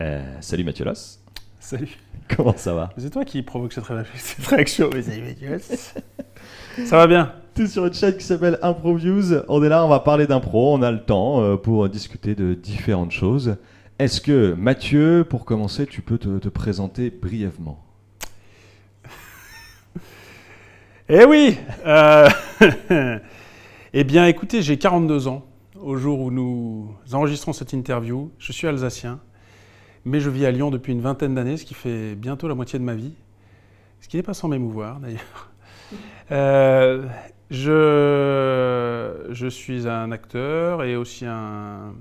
Euh, salut Mathieu Loss. Salut. Comment ça va? C'est toi qui provoque cette, ré- cette réaction. Mais salut, Mathieu. Ça va bien? T'es sur une chaîne qui s'appelle ImproViews. On est là, on va parler d'impro. On a le temps euh, pour discuter de différentes choses. Est-ce que Mathieu, pour commencer, tu peux te, te présenter brièvement? Eh oui euh, Eh bien, écoutez, j'ai 42 ans au jour où nous enregistrons cette interview. Je suis alsacien, mais je vis à Lyon depuis une vingtaine d'années, ce qui fait bientôt la moitié de ma vie. Ce qui n'est pas sans m'émouvoir, d'ailleurs. Euh, je, je suis un acteur et aussi un,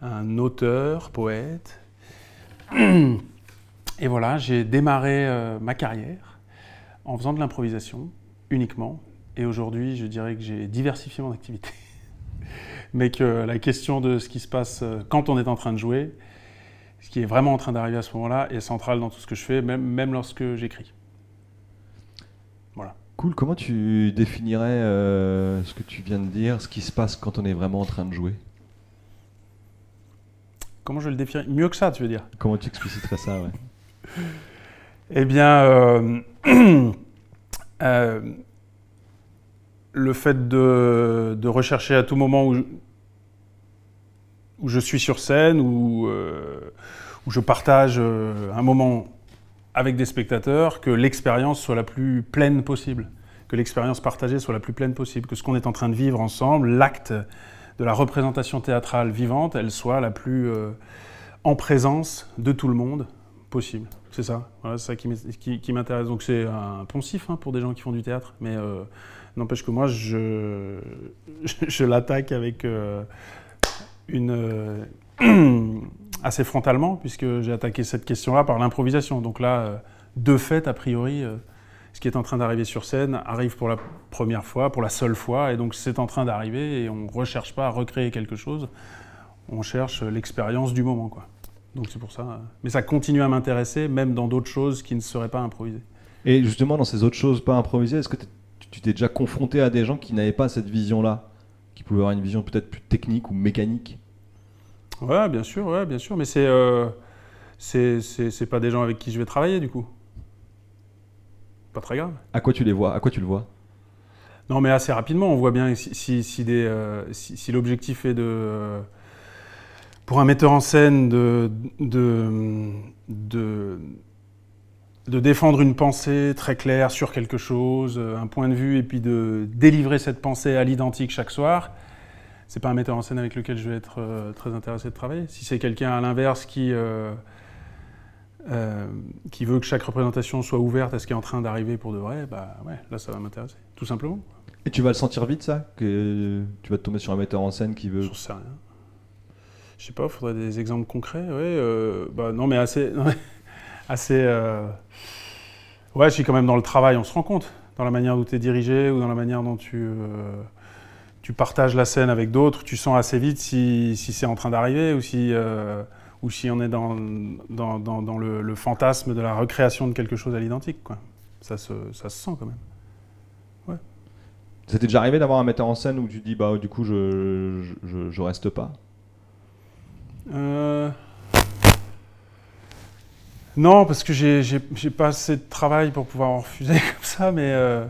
un auteur, poète. Et voilà, j'ai démarré euh, ma carrière en faisant de l'improvisation uniquement. Et aujourd'hui, je dirais que j'ai diversifié mon activité. Mais que la question de ce qui se passe euh, quand on est en train de jouer, ce qui est vraiment en train d'arriver à ce moment-là, est central dans tout ce que je fais, même, même lorsque j'écris. Voilà. Cool, comment tu définirais euh, ce que tu viens de dire, ce qui se passe quand on est vraiment en train de jouer? Comment je le définis Mieux que ça, tu veux dire? Comment tu expliciterais ça ouais? Eh bien, euh, euh, le fait de, de rechercher à tout moment où je, où je suis sur scène, où, euh, je partage euh, un moment avec des spectateurs, que l'expérience soit la plus pleine possible, que l'expérience partagée soit la plus pleine possible, que ce qu'on est en train de vivre ensemble, l'acte de la représentation théâtrale vivante, elle soit la plus euh, en présence de tout le monde possible. C'est ça, c'est qui m'intéresse. Donc c'est un poncif hein, pour des gens qui font du théâtre, mais n'empêche que moi, je, l'attaque avec une euh, assez frontalement, puisque j'ai attaqué cette question-là par l'improvisation. Donc là, euh, de fait, a priori, euh, ce qui est en train d'arriver sur scène arrive pour la première fois, pour la seule fois, et donc c'est en train d'arriver, et on ne recherche pas à recréer quelque chose, on cherche l'expérience du moment, quoi. Donc c'est pour ça. Mais ça continue à m'intéresser, même dans d'autres choses qui ne seraient pas improvisées. Et justement, dans ces autres choses pas improvisées, est-ce que tu t'es déjà confronté à des gens qui n'avaient pas cette vision-là? Qui pouvaient avoir une vision peut-être plus technique ou mécanique Ouais, bien sûr, ouais, bien sûr. Mais c'est, euh, c'est, pas des gens avec qui je vais travailler, du coup. Pas très grave. À quoi tu les vois À quoi tu le vois? Non, mais assez rapidement, on voit bien si, si, euh, si, si l'objectif est de, euh, pour un metteur en scène de, de, de, de défendre une pensée très claire sur quelque chose, euh, un point de vue, et puis de délivrer cette pensée à l'identique chaque soir, c'est pas un metteur en scène avec lequel je vais être euh, très intéressé de travailler. Si c'est quelqu'un à l'inverse qui, euh, euh, qui veut que chaque représentation soit ouverte à ce qui est en train d'arriver pour de vrai, bah ouais, là ça va m'intéresser, tout simplement. Et tu vas le sentir vite, ça Que tu vas te tomber sur un metteur en scène qui veut. J'en sais rien. Je sais pas, il faudrait des exemples concrets. Ouais, bah non, mais assez. non, mais assez euh, Ouais, je suis quand même dans le travail, on se rend compte. Dans la manière dont tu es dirigé ou dans la manière dont tu, euh, tu partages la scène avec d'autres, tu sens assez vite si, si c'est en train d'arriver ou si, euh, ou si on est dans, dans, dans, dans le, le fantasme de la recréation de quelque chose à l'identique. quoi. Ça se, ça se sent quand même. Ça t'est déjà arrivé d'avoir un metteur en scène où tu dis, bah du coup, je, je, je- je reste pas? Euh, Non, parce que j'ai pas assez de travail pour pouvoir en refuser comme ça, mais. euh,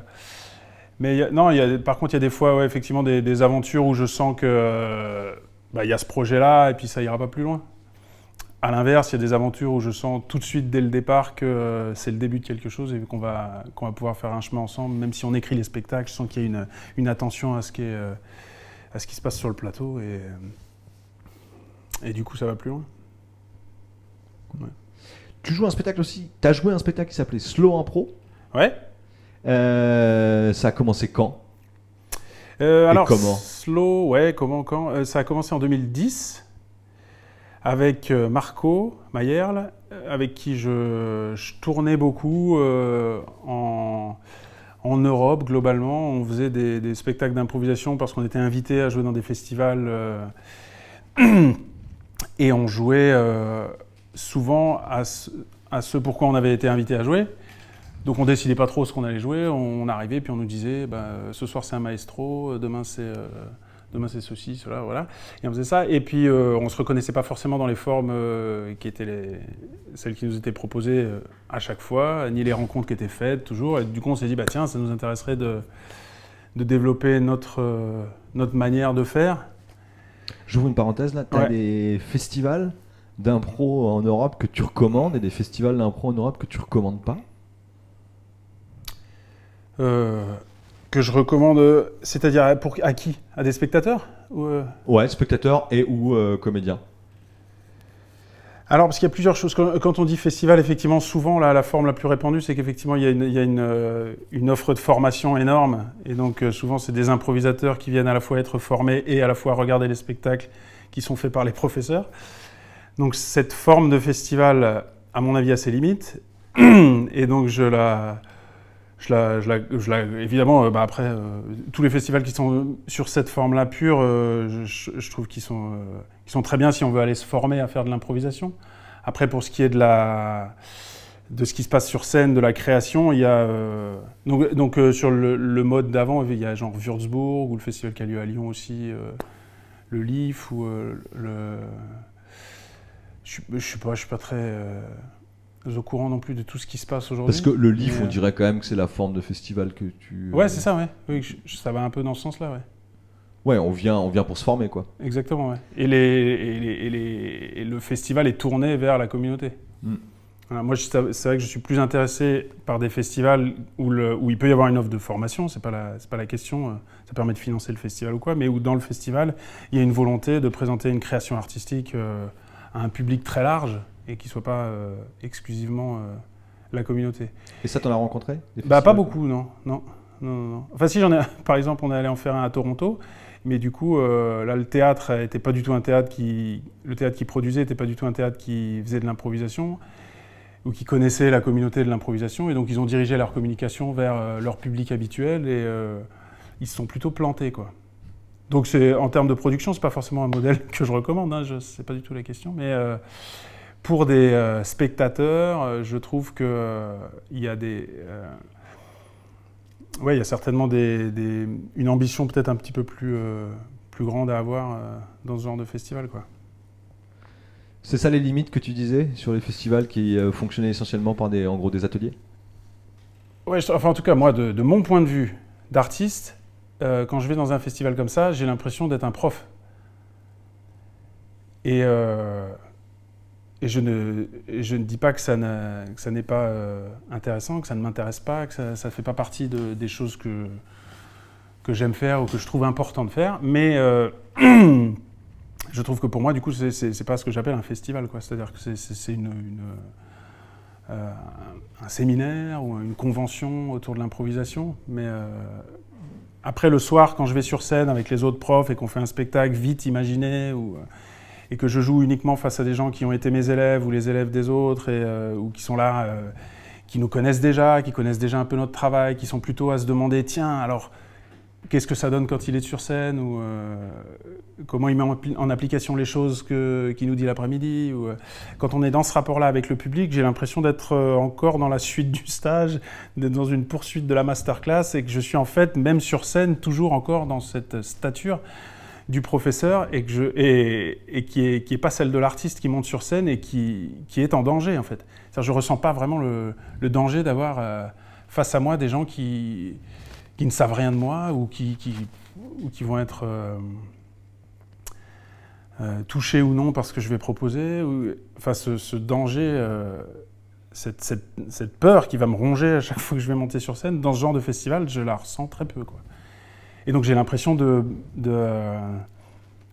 Mais y a- non, par contre, il y a des fois, effectivement, des, aventures où je sens que euh, bah, y a ce projet-là et puis ça ira pas plus loin. À l'inverse, il y a des aventures où je sens tout de suite dès le départ que euh, c'est le début de quelque chose et qu'on va, pouvoir faire un chemin ensemble, même si on écrit les spectacles, je sens qu'il y a une, attention à ce, qui est, euh, à ce qui se passe sur le plateau et du coup ça va plus loin. Tu joues un spectacle aussi T'as joué un spectacle qui s'appelait Slow Impro. Ouais. Euh, Ça a commencé quand? Euh, Et alors, comment? Slow, ouais, comment, quand Euh, Ça a commencé en 2010 avec Marco Mayerl, avec qui je, je tournais beaucoup en, en Europe globalement. On faisait des, des spectacles d'improvisation parce qu'on était invité à jouer dans des festivals et on jouait souvent à ce, à ce pourquoi on avait été invité à jouer. Donc on décidait pas trop ce qu'on allait jouer, on arrivait puis on nous disait bah, ce soir c'est un maestro, demain c'est euh, demain c'est ceci, cela, voilà. Et on faisait ça. Et puis on ne se reconnaissait pas forcément dans les formes qui étaient les, celles qui nous étaient proposées à chaque fois, ni les rencontres qui étaient faites toujours. Et du coup on s'est dit, bah tiens, ça nous intéresserait de, de développer notre, notre manière de faire. J'ouvre une parenthèse là, tu as des festivals? D'impro en Europe que tu recommandes et des festivals d'impro en Europe que tu recommandes pas euh, Que je recommande, c'est-à-dire pour à qui? À des spectateurs? Euh? Ouais, spectateurs et ou euh, comédiens. Alors, parce qu'il y a plusieurs choses. Quand on dit festival, effectivement, souvent, la forme la plus répandue, c'est qu'effectivement, il y a, une, une, offre de formation énorme. Et donc, souvent, c'est des improvisateurs qui viennent à la fois être formés et à la fois regarder les spectacles qui sont faits par les professeurs. Donc cette forme de festival, à mon avis, a ses limites. Et donc je la... Je la, je la, évidemment, euh, bah après, euh, tous les festivals qui sont sur cette forme-là pure, euh, je, trouve qu'ils sont, sont très bien si on veut aller se former à faire de l'improvisation. Après, pour ce qui est de, la, de ce qui se passe sur scène, de la création, il y a. donc, donc sur le, le mode d'avant, il y a genre Würzburg, ou le festival qui a lieu à Lyon aussi, le LIF, ou le. Je, ne suis pas, je suis pas très euh, au courant non plus de tout ce qui se passe aujourd'hui. Parce que le livre, on euh, dirait quand même que c'est la forme de festival que tu. Ouais, c'est ça, ouais. Oui, ça va un peu dans ce sens-là, ouais. Ouais, on vient, on vient pour se former, quoi. Exactement, ouais. Et, les, et, les, et, le festival est tourné vers la communauté. Hmm. moi, c'est vrai que je suis plus intéressé par des festivals où, le, où il peut y avoir une offre de formation, c'est pas la, pas la question, euh, ça permet de financer le festival ou quoi, mais où dans le festival, il y a une volonté de présenter une création artistique à un public très large et qui ne soit pas euh, exclusivement euh, la communauté. Et ça, t'en as rencontré Bah pas beaucoup, non, non, non, non. Enfin si j'en ai, par exemple, on est allé en faire un à Toronto, mais du coup euh, là le théâtre n'était pas du tout un théâtre qui, le théâtre qui produisait n'était pas du tout un théâtre qui faisait de l'improvisation ou qui connaissait la communauté de l'improvisation et donc ils ont dirigé leur communication vers leur public habituel et ils se sont plutôt plantés quoi. Donc c'est en termes de production, c'est pas forcément un modèle que je recommande, hein, je sais pas du tout la question, mais euh, pour des euh, spectateurs, euh, je trouve que il y a des ouais, il y a certainement des, une ambition peut-être un petit peu plus, plus grande à avoir dans ce genre de festival. Quoi. C'est ça les limites que tu disais sur les festivals qui fonctionnaient essentiellement par des, en gros des ateliers? Ouais, enfin en tout cas, moi, de, de mon point de vue d'artiste, euh, quand je vais dans un festival comme ça, j'ai l'impression d'être un prof. Et, euh, je, ne, dis pas que ça n'est pas euh, intéressant, que ça ne m'intéresse pas, que ça ne fait pas partie de, des choses que, j'aime faire ou que je trouve important de faire. Mais je trouve que pour moi, du coup, ce n'est pas ce que j'appelle un festival. C'est-à-dire que c'est un séminaire ou une convention autour de l'improvisation, mais après le soir, quand je vais sur scène avec les autres profs et qu'on fait un spectacle vite imaginé, euh, et que je joue uniquement face à des gens qui ont été mes élèves ou les élèves des autres, euh, ou qui sont là, euh, qui nous connaissent déjà, qui connaissent déjà un peu notre travail, qui sont plutôt à se demander, tiens, alors qu'est-ce que ça donne quand il est sur scène ou euh, comment il met en, application les choses qu'il nous dit l'après-midi. Euh, quand on est dans ce rapport-là avec le public, j'ai l'impression d'être euh, encore dans la suite du stage, d'être dans une poursuite de la masterclass et que je suis en fait, même sur scène, toujours encore dans cette stature du professeur et, que je, et, qui n'est qui est pas celle de l'artiste qui monte sur scène et qui, qui est en danger en fait. Je ne ressens pas vraiment le danger d'avoir face à moi des gens qui qui ne savent rien de moi ou qui, vont être euh, euh, touchés ou non par ce que je vais proposer. Ou, enfin, ce, danger, euh, cette, peur qui va me ronger à chaque fois que je vais monter sur scène, dans ce genre de festival, je la ressens très peu. Quoi. Et donc j'ai l'impression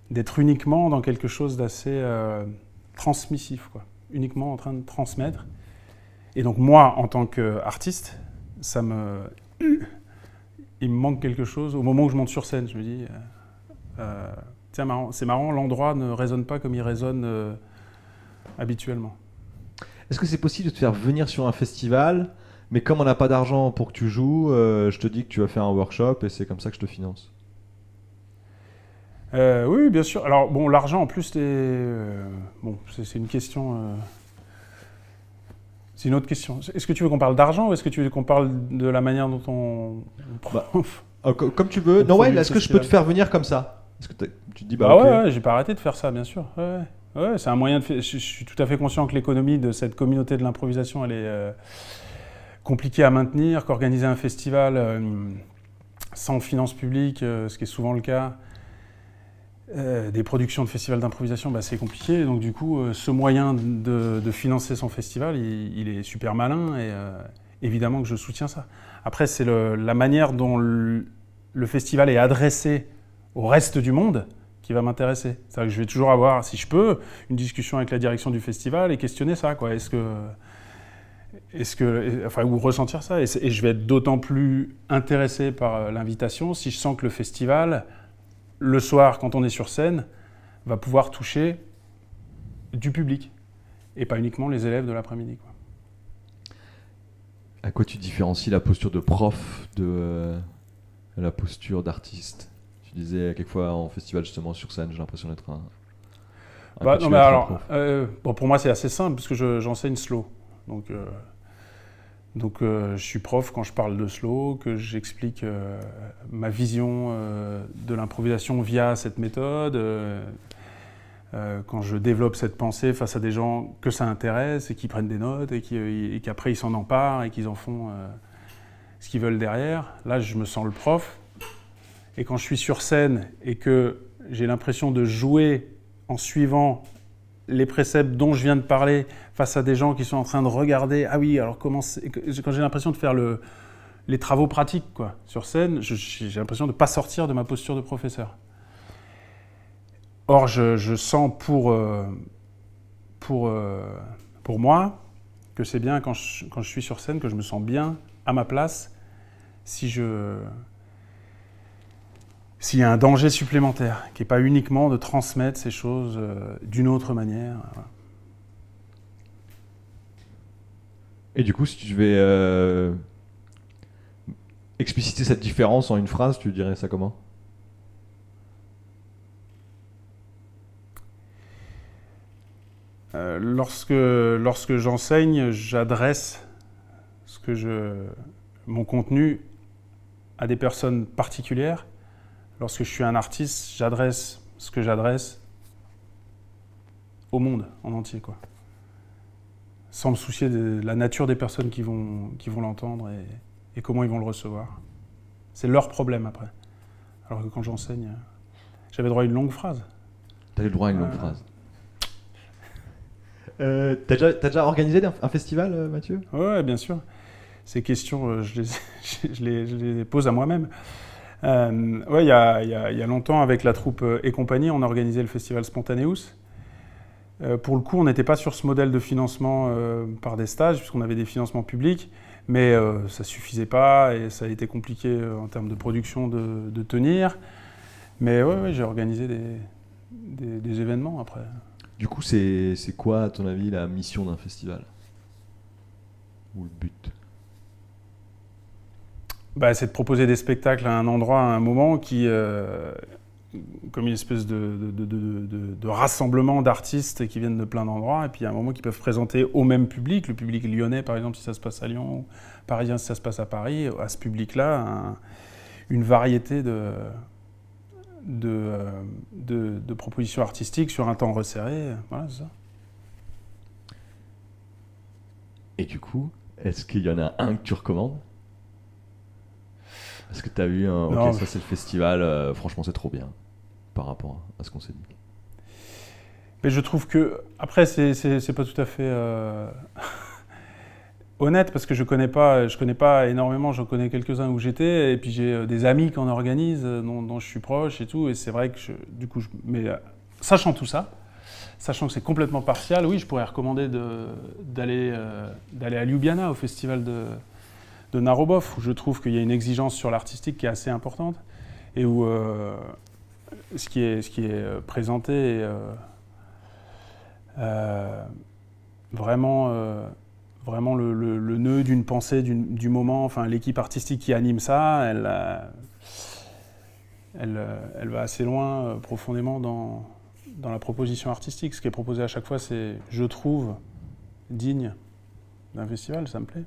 d'être uniquement dans quelque chose d'assez transmissif, quoi. uniquement en train de transmettre. Et donc moi, en tant qu'artiste, ça me il me manque quelque chose. Au moment où je monte sur scène, je me dis, euh, euh, c'est marrant, l'endroit ne résonne pas comme il résonne euh, habituellement. Est-ce que c'est possible de te faire venir sur un festival, mais comme on n'a pas d'argent pour que tu joues, je te dis que tu vas faire un workshop et c'est comme ça que je te finance? Oui, bien sûr. Alors, bon, l'argent, en plus, c'est bon, une question c'est une autre question. Est-ce que tu veux qu'on parle d'argent ou est-ce que tu veux qu'on parle de la manière dont on. Bah, euh, comme tu veux. Non, ouais, est-ce que je peux te faire venir comme ça? Est-ce que tu te dis, bah, Bah ouais, ouais, j'ai pas arrêté de faire ça, bien sûr. Ouais, c'est un moyen de faire. Je, je suis tout à fait conscient que l'économie de cette communauté de l'improvisation, elle est euh, compliquée à maintenir, qu'organiser un festival euh, sans finances publiques, euh, ce qui est souvent le cas, euh, des productions de festivals d'improvisation, bah, c'est compliqué. Donc du coup, euh, ce moyen de, financer son festival, il, est super malin et euh, évidemment que je soutiens ça. Après, c'est la manière dont le, festival est adressé au reste du monde qui va m'intéresser. C'est-à-dire que je vais toujours avoir, si je peux, une discussion avec la direction du festival et questionner ça. Est-ce que, est-ce que, enfin, ou ressentir ça. Et, je vais être d'autant plus intéressé par l'invitation si je sens que le festival, le soir, quand on est sur scène, va pouvoir toucher du public et pas uniquement les élèves de l'après-midi. à quoi tu différencies la posture de prof de euh, la posture d'artiste? Tu disais quelquefois en festival, justement, sur scène, j'ai l'impression d'être un. un Bah, non, mais alors, euh, bon, pour moi, c'est assez simple parce que je- j'enseigne slow. Donc, euh, donc euh, je suis prof quand je parle de slow, que j'explique euh, ma vision euh, de l'improvisation via cette méthode. quand je développe cette pensée face à des gens que ça intéresse et qui prennent des notes et qu'après ils s'en emparent et qu'ils en font ce qu'ils veulent derrière, là je me sens le prof. Et quand je suis sur scène et que j'ai l'impression de jouer en suivant les préceptes dont je viens de parler face à des gens qui sont en train de regarder, ah oui, alors comment quand j'ai l'impression de faire le, les travaux pratiques quoi, sur scène, j'ai l'impression de ne pas sortir de ma posture de professeur. Or, je, je sens pour, euh, pour, euh, pour moi que c'est bien quand je, quand je suis sur scène que je me sens bien à ma place si je s'il y a un danger supplémentaire, qui n'est pas uniquement de transmettre ces choses euh, d'une autre manière. voilà. Et du coup, si tu devais euh, expliciter cette différence en une phrase, tu dirais ça comment? Euh, lorsque lorsque j'enseigne, j'adresse ce que je, mon contenu à des personnes particulières. Lorsque je suis un artiste, j'adresse ce que j'adresse au monde en entier, quoi. Sans me soucier de la nature des personnes qui vont, qui vont l'entendre et, et comment ils vont le recevoir. C'est leur problème après. Alors que quand j'enseigne, j'avais droit à une longue phrase. T'as eu le droit à une longue Euh. phrase. Euh, T'as déjà, organisé un, un festival, euh, Mathieu? Ouais, bien sûr. Ces questions, je, les, je, les, je les pose à moi-même. Euh, ouais, il y a, longtemps, avec la troupe euh, et compagnie, on a organisé le festival Spontaneous. Euh, pour le coup, on n'était pas sur ce modèle de financement par des stages, puisqu'on avait des financements publics, mais ça suffisait pas et ça a été compliqué en termes de production de, tenir. Mais ouais, ouais, j'ai organisé des, événements après. Du coup, c'est quoi, à ton avis, la mission d'un festival? Ou le but? Bah, c'est de proposer des spectacles à un endroit, à un moment qui, euh, comme une espèce de, rassemblement d'artistes qui viennent de plein d'endroits, et puis à un moment qui peuvent présenter au même public, le public lyonnais par exemple si ça se passe à Lyon, ou parisien si ça se passe à Paris, à ce public-là, un- une variété euh, de- de propositions artistiques sur un temps resserré. Voilà, ça. Et du coup, est-ce qu'il y en a un que tu recommandes? Est-ce que tu as eu un. Non, Ok, ça c'est le festival, euh, franchement c'est trop bien par rapport à ce qu'on s'est dit. Mais je trouve que, après, c'est- pas tout à fait euh, honnête parce que je connais pas, je connais pas énormément, j'en connais quelques-uns où j'étais, et puis j'ai euh, des amis qui en organisent, dont, dont je suis proche et tout, et c'est vrai que, je- du coup, je- mais euh, sachant tout ça, sachant que c'est complètement partial, oui, je pourrais recommander de- d'aller euh, d'aller à Ljubljana, au festival de, de Narobov, où je trouve qu'il y a une exigence sur l'artistique qui est assez importante, et où euh, ce, qui est, euh, présenté est euh, vraiment, vraiment le, nœud d'une pensée du moment. Enfin, l'équipe artistique qui anime ça, elle, va assez loin profondément dans, la proposition artistique. Ce qui est proposé à chaque fois, c'est, je trouve, digne d'un festival, ça me plaît.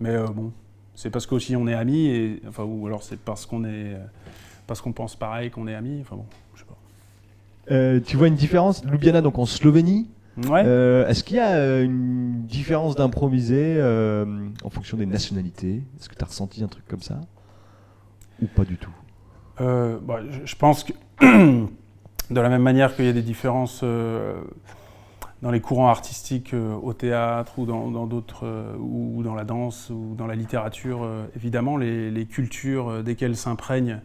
Mais bon, c'est parce qu'aussi on est amis, et, enfin, ou alors c'est parce qu'on est parce qu'on pense pareil, qu'on est amis. Enfin bon, je sais pas. Euh, tu vois une différence? Ljubljana, donc en Slovénie. Ouais. Euh, Est-ce qu'il y a euh, une différence d'improviser euh, en fonction des nationalités? Est-ce que tu as ressenti un truc comme ça? Ou pas du tout? Bah, je, je pense que de la même manière qu'il y a des différences dans les courants artistiques euh, au théâtre ou dans d'autres euh, ou dans la danse ou dans la littérature, euh, évidemment les, cultures desquelles s'imprègne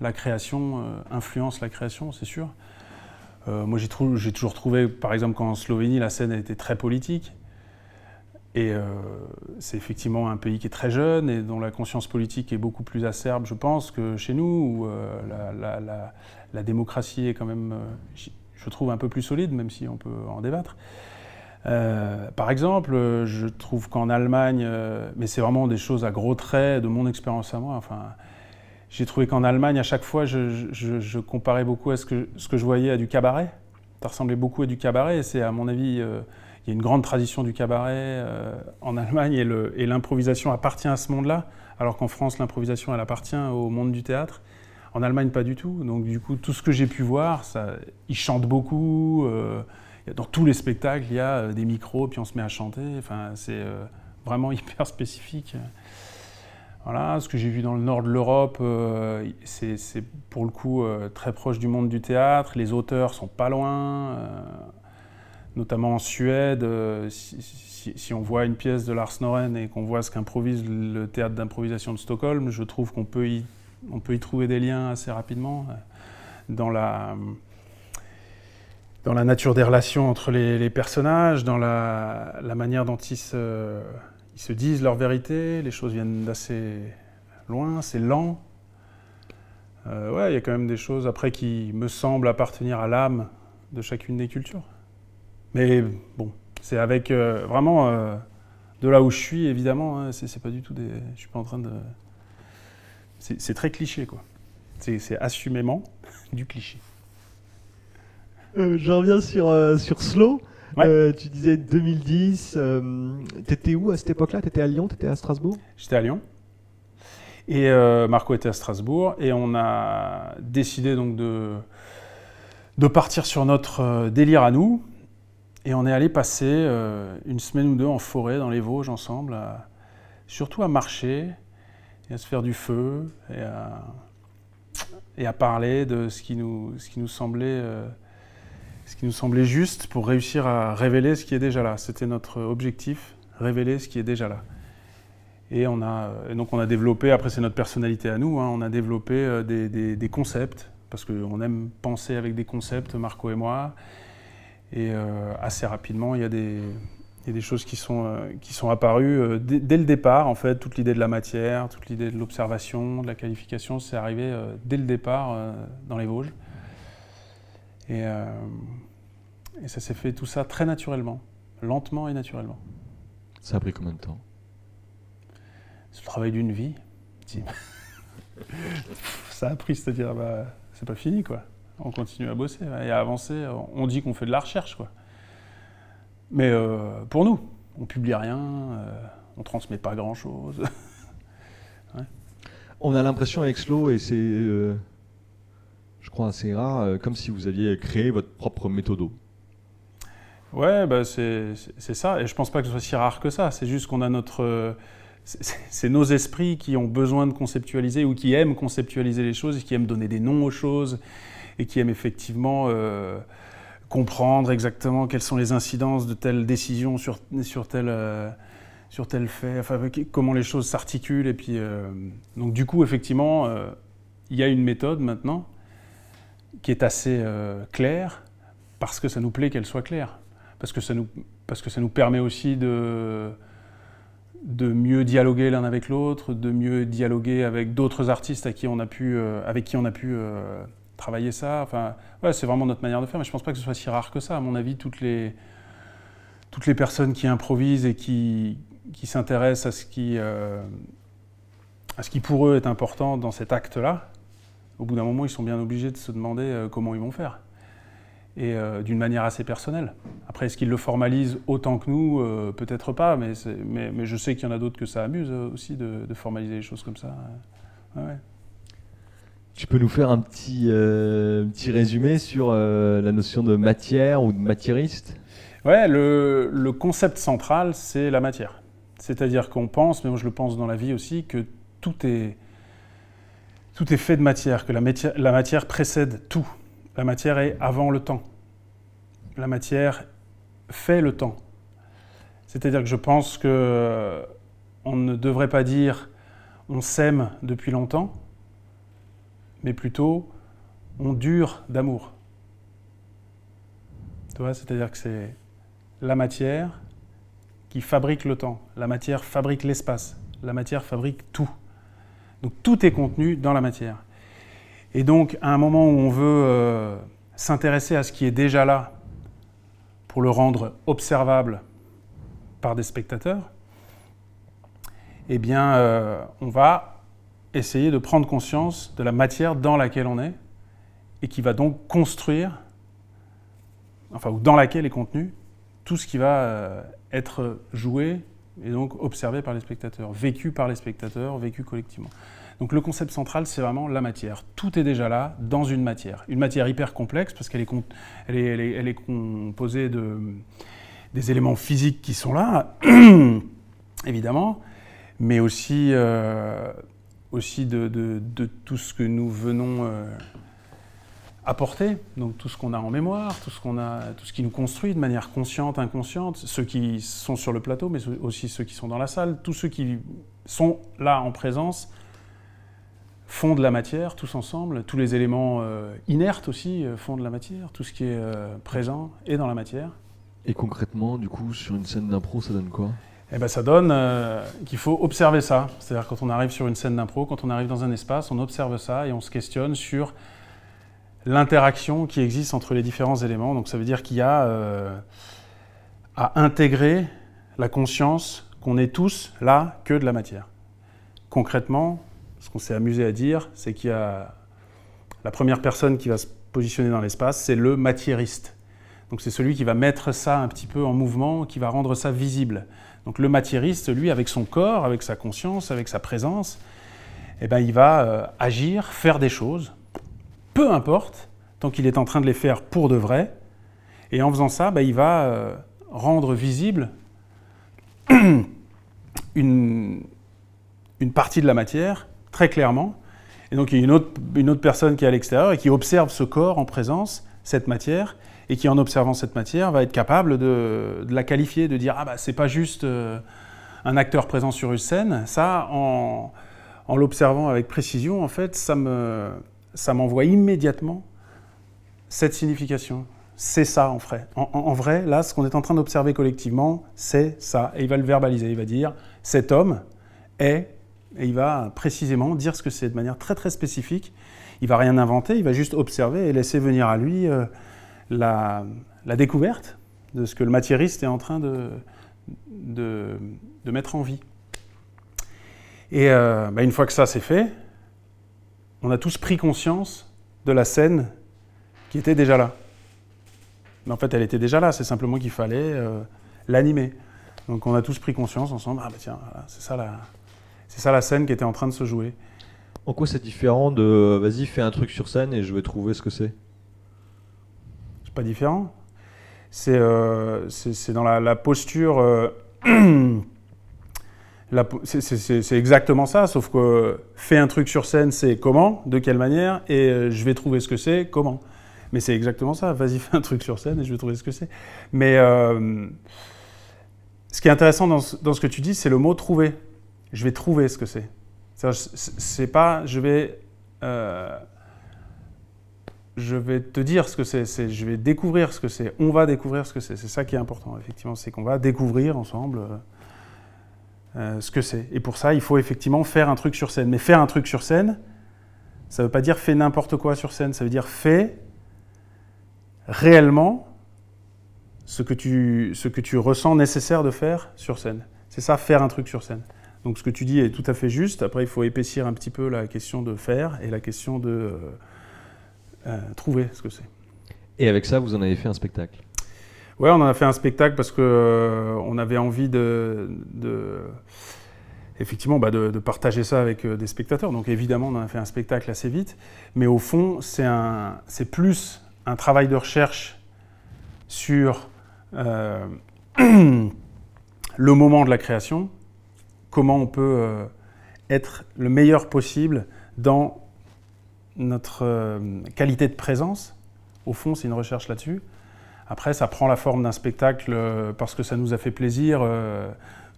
la création influencent la création, c'est sûr. Moi j'ai toujours trouvé, par exemple qu'en Slovénie la scène a été très politique. Et c'est effectivement un pays qui est très jeune et dont la conscience politique est beaucoup plus acerbe, je pense, que chez nous, où la, démocratie est quand même, je trouve, un peu plus solide, même si on peut en débattre. Euh, par exemple, je trouve qu'en Allemagne, euh, mais c'est vraiment des choses à gros traits de mon expérience à moi, enfin, j'ai trouvé qu'en Allemagne, à chaque fois, je, comparais beaucoup à ce que, je voyais à du cabaret. Ça ressemblait beaucoup à du cabaret, et c'est à mon avis... euh, il y a une grande tradition du cabaret en Allemagne et le- et l'improvisation appartient à ce monde-là, alors qu'en France, l'improvisation, elle appartient au monde du théâtre. En Allemagne, pas du tout. Donc, du coup, tout ce que j'ai pu voir, ils chantent beaucoup. euh, dans tous les spectacles, il y a euh, des micros, puis on se met à chanter. Enfin, c'est euh, vraiment hyper spécifique. Voilà, ce que j'ai vu dans le nord de l'Europe, c'est pour le coup très proche du monde du théâtre. Les auteurs sont pas loin. notamment en Suède, si, si- si on voit une pièce de Lars Noren et qu'on voit ce qu'improvise le théâtre d'improvisation de Stockholm, je trouve qu'on peut y, on peut y trouver des liens assez rapidement euh, dans la, nature des relations entre les, personnages, dans la, manière dont ils se, disent leur vérité, les choses viennent d'assez loin, c'est lent. Euh, ouais, il y a quand même des choses après qui me semblent appartenir à l'âme de chacune des cultures. Mais bon, c'est avec euh, vraiment de là où je suis, évidemment. hein, c'est pas du tout. Je suis pas en train de. C'est très cliché, quoi. C'est assumément du cliché. Euh, Je reviens sur, euh, sur Slow. Ouais. Euh, tu disais 2010. euh, T'étais où à cette époque-là? T'étais à Lyon? T'étais à Strasbourg? J'étais à Lyon. Et Marco était à Strasbourg. Et on a décidé donc de, de partir sur notre délire à nous. Et on est allé passer une semaine ou deux en forêt, dans les Vosges, ensemble, à- surtout à marcher et à se faire du feu et à, parler de ce qui nous, ce qui nous semblait. euh, ce qui nous semblait juste pour réussir à révéler ce qui est déjà là. C'était notre objectif, révéler ce qui est déjà là. Et, on a, et donc on a développé, après c'est notre personnalité à nous, hein, on a développé euh, des, concepts, parce qu'on aime penser avec des concepts, Marco et moi. Et euh, assez rapidement, il y a des, il y a des choses qui sont, euh, qui sont apparues euh, dès, dès le départ. En fait, toute l'idée de la matière, toute l'idée de l'observation, de la qualification, c'est arrivé euh, dès le départ dans les Vosges. Et, et ça s'est fait tout ça très naturellement, lentement et naturellement. Ça a pris combien de temps? C'est le travail d'une vie. Tim. ça a pris, c'est-à-dire, bah, c'est pas fini, quoi. On continue à bosser et à avancer. On dit qu'on fait de la recherche, quoi. Mais euh, pour nous, on publie rien, euh, on transmet pas grand-chose. On a l'impression avec Slow, et c'est, euh, je crois, assez rare, euh, comme si vous aviez créé votre propre méthodo. Ouais, bah c'est ça. Et je pense pas que ce soit si rare que ça. C'est juste qu'on a notre. c'est- nos esprits qui ont besoin de conceptualiser ou qui aiment conceptualiser les choses, et qui aiment donner des noms aux choses et qui aiment effectivement euh, comprendre exactement quelles sont les incidences de telle décision sur, sur, tel, euh, sur tel fait, enfin, comment les choses s'articulent. Et puis, euh, donc, du coup, effectivement, euh, il y a une méthode maintenant qui est assez claire parce que ça nous plaît qu'elle soit claire parce que ça nous, parce que ça nous permet aussi de, de mieux dialoguer l'un avec l'autre, de mieux dialoguer avec d'autres artistes à qui on a pu, avec qui on a pu travailler ça. Enfin, c'est vraiment notre manière de faire, mais je pense pas que ce soit si rare que ça. À mon avis, toutes les, toutes les personnes qui improvisent et qui, qui s'intéressent à ce qui, euh, à ce qui pour eux est important dans cet acte-là, au bout d'un moment, ils sont bien obligés de se demander euh, comment ils vont faire et euh, d'une manière assez personnelle. Après, est-ce qu'ils le formalisent autant que nous? Peut-être pas, mais, mais, mais je sais qu'il y en a d'autres que ça amuse aussi de, de formaliser les choses comme ça. Ouais. Tu peux nous faire un petit, euh, petit résumé sur euh, la notion de matière ou de matiériste? Ouais, le, le concept central, c'est la matière. C'est-à-dire qu'on pense, mais moi je le pense dans la vie aussi, que tout est, tout est fait de matière, que la matière, la matière précède tout. La matière est avant le temps. La matière fait le temps. C'est-à-dire que je pense que on ne devrait pas dire on s'aime depuis longtemps, mais plutôt on dure d'amour. C'est-à-dire que c'est la matière qui fabrique le temps, la matière fabrique l'espace, la matière fabrique tout. Donc tout est contenu dans la matière. Et donc à un moment où on veut euh, s'intéresser à ce qui est déjà là pour le rendre observable par des spectateurs, eh bien euh, on va essayer de prendre conscience de la matière dans laquelle on est et qui va donc construire, enfin ou dans laquelle est contenu tout ce qui va euh, être joué et donc observé par les spectateurs, vécu par les spectateurs, vécu collectivement. Donc le concept central, c'est vraiment la matière. Tout est déjà là dans une matière. Une matière hyper complexe parce qu'elle est, composée de, des éléments physiques qui sont là, évidemment, mais aussi, euh, aussi de, tout ce que nous venons euh, apporter, donc tout ce qu'on a en mémoire, tout ce, qu'on a, tout ce qui nous construit de manière consciente, inconsciente, ceux qui sont sur le plateau, mais aussi ceux qui sont dans la salle, tous ceux qui sont là en présence font de la matière tous ensemble, tous les éléments euh, inertes aussi euh, font de la matière, tout ce qui est présent est dans la matière. Et concrètement, du coup, sur une scène d'impro, ça donne quoi? Eh ben, ça donne qu'il faut observer ça. C'est-à-dire quand on arrive sur une scène d'impro, quand on arrive dans un espace, on observe ça et on se questionne sur l'interaction qui existe entre les différents éléments. Donc ça veut dire qu'il y a euh, à intégrer la conscience qu'on est tous là que de la matière. Concrètement, ce qu'on s'est amusé à dire, c'est qu'il y a la première personne qui va se positionner dans l'espace, c'est le matiériste. Donc c'est celui qui va mettre ça un petit peu en mouvement, qui va rendre ça visible. Donc le matiériste, lui, avec son corps, avec sa conscience, avec sa présence, eh ben, il va euh, agir, faire des choses, peu importe, tant qu'il est en train de les faire pour de vrai. Et en faisant ça, bah, il va euh, rendre visible une, partie de la matière, très clairement. Et donc il y a une autre personne qui est à l'extérieur et qui observe ce corps en présence, cette matière, et qui en observant cette matière va être capable de, la qualifier, de dire ah bah c'est pas juste euh, un acteur présent sur une scène, ça en, en l'observant avec précision, en fait, ça me ça m'envoie immédiatement cette signification. C'est ça en vrai. En, vrai, là, ce qu'on est en train d'observer collectivement, c'est ça. Et il va le verbaliser. Il va dire cet homme est, et il va précisément dire ce que c'est de manière très très spécifique. Il va rien inventer, il va juste observer et laisser venir à lui euh, la, découverte de ce que le matiériste est en train de, de, mettre en vie. Et euh, bah, une fois que ça c'est fait, on a tous pris conscience de la scène qui était déjà là. Mais en fait, elle était déjà là, c'est simplement qu'il fallait euh, l'animer. Donc on a tous pris conscience ensemble, ah bah tiens, c'est ça, la, c'est ça la scène qui était en train de se jouer. En quoi c'est différent de vas-y, fais un truc sur scène et je vais trouver ce que C'est? Pas différent. C'est, euh, dans la, posture. Euh, c'est exactement ça, sauf que faire un truc sur scène, c'est comment, de quelle manière, et euh, je vais trouver ce que c'est, comment. Mais c'est exactement ça, vas-y, fais un truc sur scène et je vais trouver ce que c'est. Mais euh, ce qui est intéressant dans, ce que tu dis, c'est le mot trouver. Je vais trouver ce que c'est. C'est pas je vais, je vais te dire ce que c'est, je vais découvrir ce que c'est. On va découvrir ce que c'est. C'est ça qui est important, effectivement, c'est qu'on va découvrir ensemble. Euh, ce que c'est. Et pour ça, il faut effectivement faire un truc sur scène. Mais faire un truc sur scène, ça ne veut pas dire faire n'importe quoi sur scène, ça veut dire fais réellement ce que, tu, ce que tu ressens nécessaire de faire sur scène. C'est ça, faire un truc sur scène. Donc ce que tu dis est tout à fait juste. Après, il faut épaissir un petit peu la question de faire et la question de euh, euh, trouver ce que c'est. Et avec ça, vous en avez fait un spectacle? Ouais, on en a fait un spectacle parce que euh, on avait envie de, effectivement bah, de, partager ça avec euh, des spectateurs. Donc évidemment, on a fait un spectacle assez vite, mais au fond, c'est plus un travail de recherche sur euh, le moment de la création, comment on peut être le meilleur possible dans notre qualité de présence. Au fond, c'est une recherche là-dessus. Après, ça prend la forme d'un spectacle parce que ça nous a fait plaisir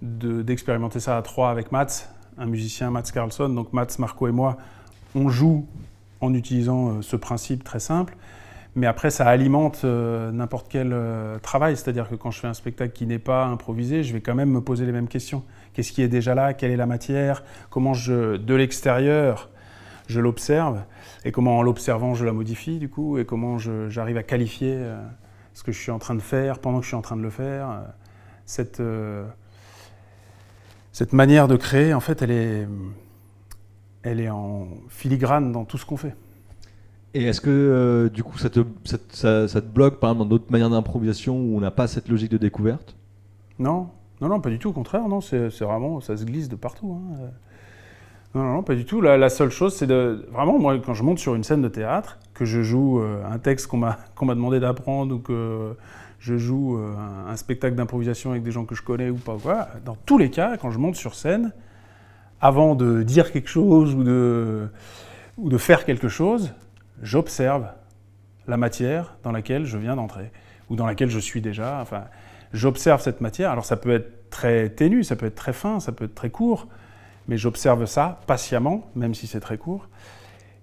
d'expérimenter ça à trois avec Mats, un musicien, Mats Carlson. Donc Mats, Marco et moi, on joue en utilisant euh, ce principe très simple. Mais après, ça alimente euh, n'importe quel euh, travail. C'est-à-dire que quand je fais un spectacle qui n'est pas improvisé, je vais quand même me poser les mêmes questions. Qu'est-ce qui est déjà là? Quelle est la matière? Comment je, de l'extérieur, je l'observe Et comment en l'observant, je la modifie du coup Et comment j'arrive à qualifier ce que je suis en train de faire pendant que je suis en train de le faire Cette cette manière de créer, en fait, elle est, elle est en filigrane dans tout ce qu'on fait. Et est-ce que euh, du coup ça te, ça, te, bloque par exemple dans d'autres manières d'improvisation où on n'a pas cette logique de découverte? Non, non, non, pas du tout. Au contraire, non, c'est vraiment, ça se glisse de partout. Hein. Non, non, pas du tout. La, seule chose, c'est de vraiment moi quand je monte sur une scène de théâtre, que je joue euh, un texte qu'on m'a qu'on m'a demandé d'apprendre ou que je joue euh, un, spectacle d'improvisation avec des gens que je connais ou pas quoi, dans tous les cas, quand je monte sur scène, avant de dire quelque chose ou de, ou de faire quelque chose, j'observe la matière dans laquelle je viens d'entrer ou dans laquelle je suis déjà. Enfin, j'observe cette matière. Alors ça peut être très ténu, ça peut être très fin, ça peut être très court, mais j'observe ça patiemment, même si c'est très court.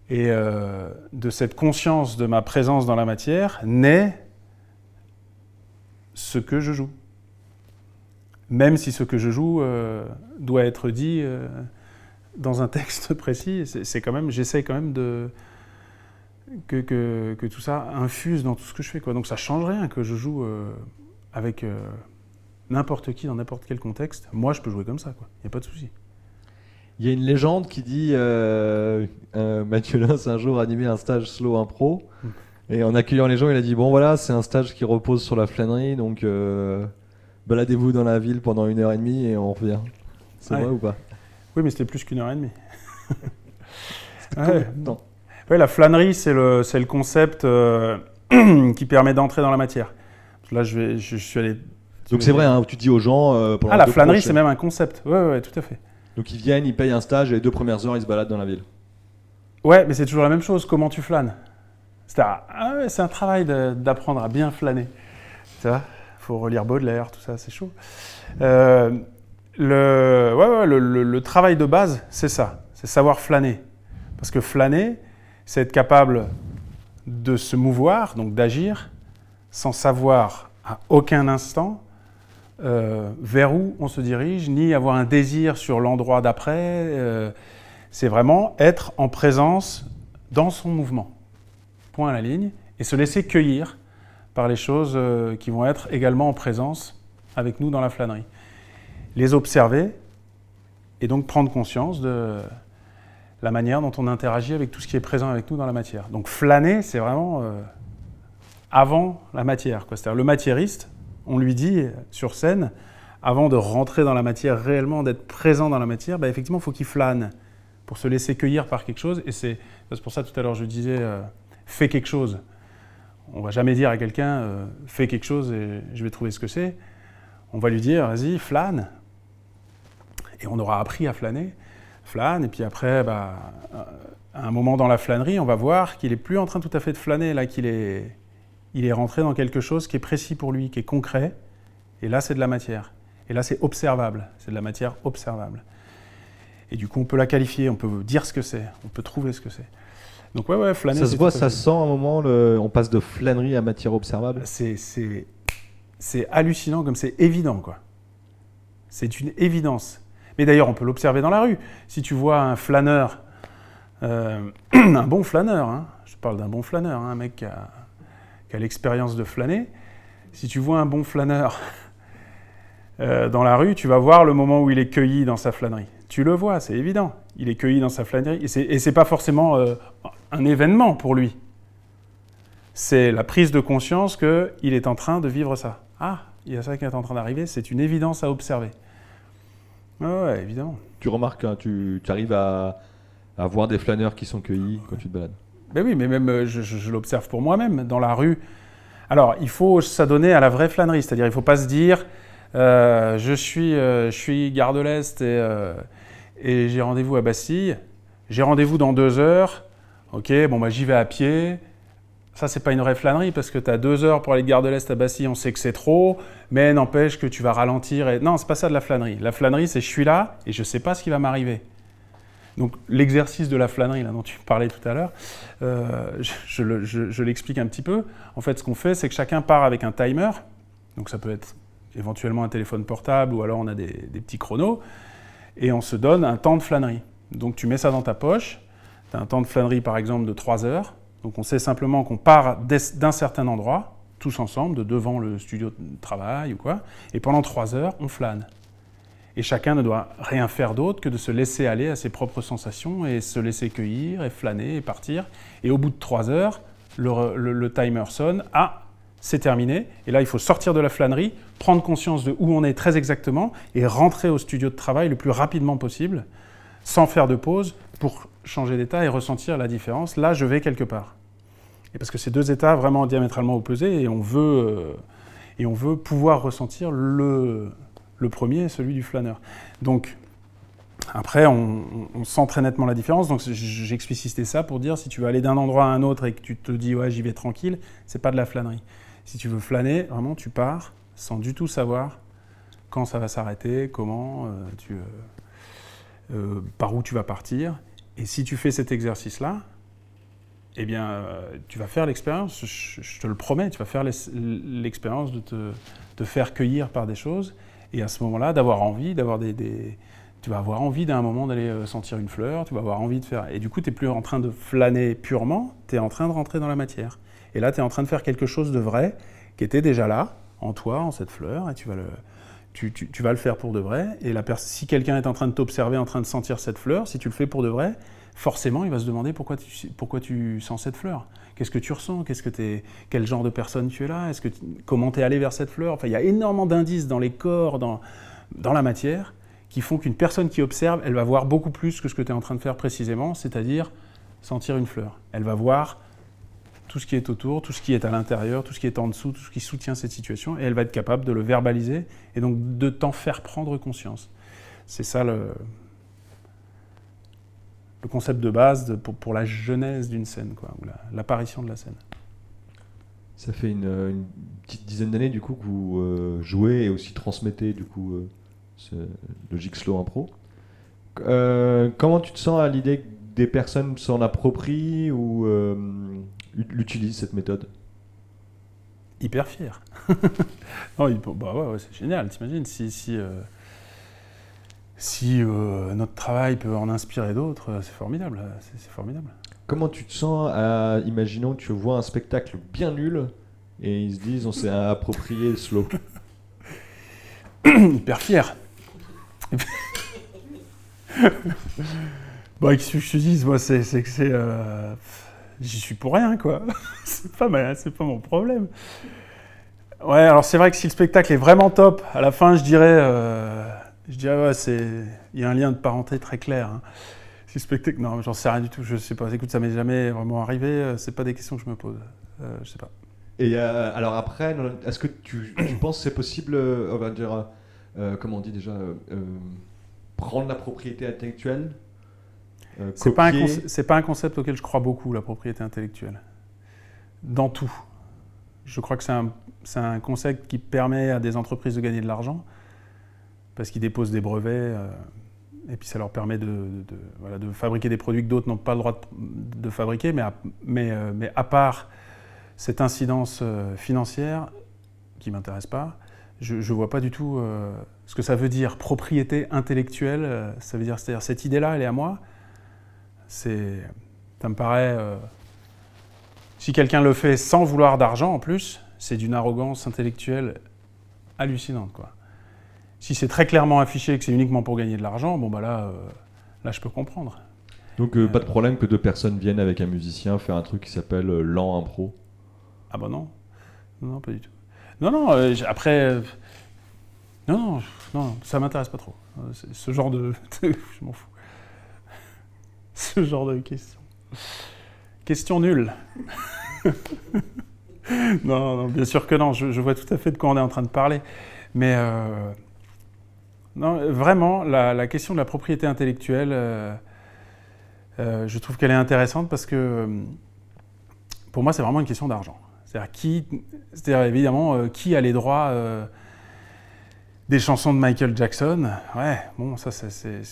Et euh, de cette conscience de ma présence dans la matière naît ce que je joue. Même si ce que je joue euh, doit être dit euh, dans un texte précis, c'est quand même, j'essaie quand même de que, tout ça infuse dans tout ce que je fais. Donc ça change rien que je joue avec n'importe qui dans n'importe quel contexte. Moi, je peux jouer comme ça, il n'y a pas de souci. Il y a une légende qui dit Mathieu Lins un jour animé un stage slow impro. Et en accueillant les gens, il a dit bon voilà, c'est un stage qui repose sur la flânerie, donc euh, baladez-vous dans la ville pendant une heure et demie et on revient. C'est vrai ou pas? Oui, mais c'était plus qu'une heure et demie. ouais. Non. la flânerie, c'est le, concept euh, qui permet d'entrer dans la matière. Là, je, vais, je, suis allé. Donc c'est vrai, hein, tu dis aux gens. Euh, ah, la flânerie, c'est même un concept. Ouais, ouais, tout à fait. Donc ils viennent, ils payent un stage et les deux premières heures, ils se baladent dans la ville. Ouais, mais c'est toujours la même chose. Comment tu flânes? Ah c'est un, travail d'apprendre à bien flâner. Il faut relire Baudelaire, tout ça, c'est chaud. Euh, le, travail de base, c'est ça, c'est savoir flâner. Parce que flâner, c'est être capable de se mouvoir, donc d'agir, sans savoir à aucun instant euh, vers où on se dirige, ni avoir un désir sur l'endroit d'après. Euh, c'est vraiment être en présence dans son mouvement point à la ligne, et se laisser cueillir par les choses euh, qui vont être également en présence avec nous dans la flânerie. Les observer et donc prendre conscience de la manière dont on interagit avec tout ce qui est présent avec nous dans la matière. Donc flâner, c'est vraiment avant la matière. C'est-à-dire le matiériste, on lui dit sur scène, avant de rentrer dans la matière réellement, d'être présent dans la matière, bah, effectivement, il faut qu'il flâne pour se laisser cueillir par quelque chose. Et c'est pour ça tout à l'heure je disais... Euh, fais quelque chose. On va jamais dire à quelqu'un euh, fais quelque chose et je vais trouver ce que c'est. On va lui dire vas-y, flâne. Et on aura appris à flâner. Flâne, et puis après, bah, à un moment dans la flânerie, on va voir qu'il est plus en train tout à fait de flâner, là, qu'il est, il est rentré dans quelque chose qui est précis pour lui, qui est concret. Et là, c'est de la matière. Et là, c'est observable. C'est de la matière observable. Et du coup, on peut la qualifier, on peut dire ce que c'est, on peut trouver ce que c'est. Donc ouais, ouais, flâner. Ça se voit, ça sent à un moment, le... on passe de flânerie à matière observable. C'est hallucinant comme c'est évident, quoi. C'est une évidence. Mais d'ailleurs, on peut l'observer dans la rue. Si tu vois un flâneur, euh, un bon flâneur, hein, je parle d'un bon flâneur, hein, un mec qui a, qui a l'expérience de flâner, si tu vois un bon flâneur euh, dans la rue, tu vas voir le moment où il est cueilli dans sa flânerie. Tu le vois, c'est évident. Il est cueilli dans sa flânerie. Et c'est pas forcément euh, un événement pour lui. C'est la prise de conscience qu'il est en train de vivre ça. Ah, il y a ça qui est en train d'arriver, c'est une évidence à observer. Ouais, évidemment. Tu remarques, hein, tu, tu arrives à, à voir des flâneurs qui sont cueillis quand tu te balades. Ben oui, mais même euh, je, l'observe pour moi-même dans la rue. Alors, il faut s'adonner à la vraie flânerie, c'est-à-dire il ne faut pas se dire euh, je suis euh, je suis gare de l'Est et, euh, et j'ai rendez-vous à Bastille, j'ai rendez-vous dans deux heures, ok, bon bah j'y vais à pied. Ça, c'est pas une vraie flânerie parce que tu as deux heures pour aller de gare de l'Est à Bastille, on sait que c'est trop, mais n'empêche que tu vas ralentir. Et... Non, c'est pas ça de la flânerie. La flânerie, c'est je suis là et je sais pas ce qui va m'arriver. Donc l'exercice de la flânerie dont tu parlais tout à l'heure, euh, je, je le- je- je l'explique un petit peu. En fait, ce qu'on fait, c'est que chacun part avec un timer. Donc ça peut être éventuellement un téléphone portable ou alors on a des, des petits chronos. Et on se donne un temps de flânerie. Donc tu mets ça dans ta poche. Tu as un temps de flânerie par exemple de 3 heures. Donc on sait simplement qu'on part d'un certain endroit, tous ensemble, de devant le studio de travail ou quoi. Et pendant 3 heures, on flâne. Et chacun ne doit rien faire d'autre que de se laisser aller à ses propres sensations et se laisser cueillir et flâner et partir. Et au bout de trois heures, le, timer sonne. Ah, c'est terminé. Et là, il faut sortir de la flânerie, prendre conscience de où on est très exactement et rentrer au studio de travail le plus rapidement possible, sans faire de pause, pour changer d'état et ressentir la différence. Là, je vais quelque part. Et parce que c'est deux états vraiment diamétralement opposés et on veut, euh, et on veut pouvoir ressentir le, le premier, celui du flâneur. Donc, après, on, sent très nettement la différence. Donc, j'explicitais ça pour dire si tu veux aller d'un endroit à un autre et que tu te dis ouais, j'y vais tranquille, c'est pas de la flânerie. Si tu veux flâner, vraiment, tu pars sans du tout savoir quand ça va s'arrêter, comment, euh, tu, euh, euh, par où tu vas partir. Et si tu fais cet exercice-là, eh bien, tu vas faire l'expérience, je, te le promets, tu vas faire l'expérience de te faire cueillir par des choses et à ce moment-là, d'avoir envie, d'avoir des, Tu vas avoir envie d'un moment d'aller euh, sentir une fleur, tu vas avoir envie de faire... Et du coup, tu n'es plus en train de flâner purement, tu es en train de rentrer dans la matière. Et là, tu es en train de faire quelque chose de vrai qui était déjà là, en toi, en cette fleur, et tu vas le... Tu, tu- tu vas le faire pour de vrai. Et la si quelqu'un est en train de t'observer, en train de sentir cette fleur, si tu le fais pour de vrai, forcément, il va se demander pourquoi tu, sens cette fleur. Qu'est-ce que tu ressens? Qu'est-ce que t'es, Quel genre de personne tu es là? Comment tu es allé vers cette fleur? Il y a énormément d'indices dans les corps, dans, dans la matière, qui font qu'une personne qui observe, elle va voir beaucoup plus que ce que tu es en train de faire précisément, c'est-à-dire sentir une fleur. Elle va voir tout ce qui est autour, tout ce qui est à l'intérieur, tout ce qui est en dessous, tout ce qui soutient cette situation, et elle va être capable de le verbaliser et donc de t'en faire prendre conscience. C'est ça le, le concept de base de- pour, pour la genèse d'une scène, quoi, ou la- l'apparition de la scène. Ça fait une, une petite dizaine d'années du coup que vous euh, jouez et aussi transmettez du coup euh, ce Logic Slow Impro. Euh, comment tu te sens à l'idée que des personnes s'en approprient ou euh, ut- l'utilisent cette méthode? Hyper fier. non, bah ouais, ouais, c'est génial, t'imagines si, si, euh, si euh, notre travail peut en inspirer d'autres, euh, c'est formidable, euh, c'est formidable. Comment tu te sens à, imaginons que tu vois un spectacle bien nul et ils se disent on s'est approprié le slow? Hyper fier. Bon, qu'est-ce que je te dise, moi, c'est que c'est. euh, J'y suis pour rien, quoi. c'est pas, ma- c'est pas mon problème. Ouais, alors c'est vrai que si le spectacle est vraiment top, à la fin, je dirais. euh, Je dirais, ouais, c'est. Il y a un lien de parenté très clair. hein. Le spectacle. Non, j'en sais rien du tout, je sais pas. Écoute, ça m'est jamais vraiment arrivé, euh, c'est pas des questions que je me pose. Euh, je sais pas. Et euh, alors après, est-ce que tu, tu penses que c'est possible, euh, on va dire, euh, comment on dit déjà, prendre la propriété intellectuelle C'est pas, un pas un concept auquel je crois beaucoup, la propriété intellectuelle. Dans tout. Je crois que c'est un, c'est un concept qui permet à des entreprises de gagner de l'argent, parce qu'ils déposent des brevets, euh, et puis ça leur permet de, fabriquer des produits que d'autres n'ont pas le droit de, fabriquer, mais à, mais, euh, mais à part cette incidence euh, financière, qui ne m'intéresse pas, je ne vois pas du tout ce que ça veut dire propriété intellectuelle. ça veut dire, c'est-à-dire cette idée-là, elle est à moi. Ça me paraît. si quelqu'un le fait sans vouloir d'argent en plus, c'est d'une arrogance intellectuelle hallucinante, quoi. Si c'est très clairement affiché que c'est uniquement pour gagner de l'argent, bon bah là, euh, là je peux comprendre. Donc euh, pas de problème que deux personnes viennent avec un musicien faire un truc qui s'appelle euh, lent impro. Ah bah non, non, non, pas du tout. Non, non. euh, après, euh, Non, non, non, ça m'intéresse pas trop. Euh, Ce genre de. je m'en fous. Ce genre de question. Question nulle. non, non, bien sûr que non. Je, je vois tout à fait de quoi on est en train de parler. Mais. Non, vraiment, la, question de la propriété intellectuelle, euh, euh, je trouve qu'elle est intéressante parce que. euh, Pour moi, c'est vraiment une question d'argent. C'est-à-dire, qui, évidemment, qui a les droits des chansons de Michael Jackson? Ouais, bon, ça, c'est,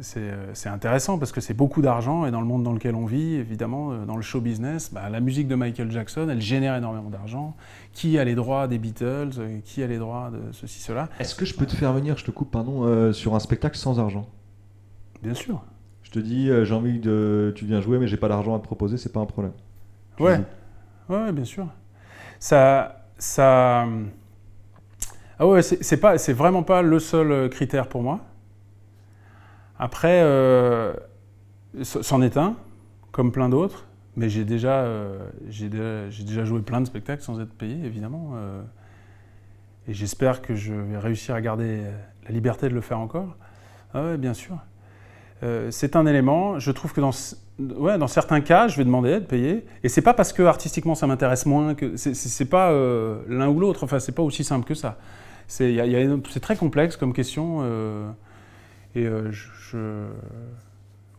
c'est, euh, c'est intéressant parce que c'est beaucoup d'argent et dans le monde dans lequel on vit, évidemment, euh, dans le show business, bah, la musique de Michael Jackson, elle génère énormément d'argent. Qui a les droits des Beatles euh, Qui a les droits de ceci, cela? Est-ce que je peux te faire venir, je te coupe, pardon, euh, sur un spectacle sans argent? Bien sûr. Je te dis, euh, j'ai envie de. Tu viens jouer, mais j'ai pas d'argent à te proposer, c'est pas un problème. Tu Ouais. Ouais, bien sûr. Ça, ça. Ah ouais, c'est vraiment pas le seul critère pour moi. Après, euh, c'en est un, comme plein d'autres, mais j'ai déjà, euh, déjà, joué plein de spectacles sans être payé, évidemment. euh, et j'espère que je vais réussir à garder euh, la liberté de le faire encore. Ah ouais, bien sûr. C'est un élément. Je trouve que dans, ouais, dans certains cas, je vais demander à être payé. Et c'est pas parce que artistiquement ça m'intéresse moins que c'est- pas l'un ou l'autre. Enfin, c'est pas aussi simple que ça. C'est très complexe comme question. Et euh, je, je-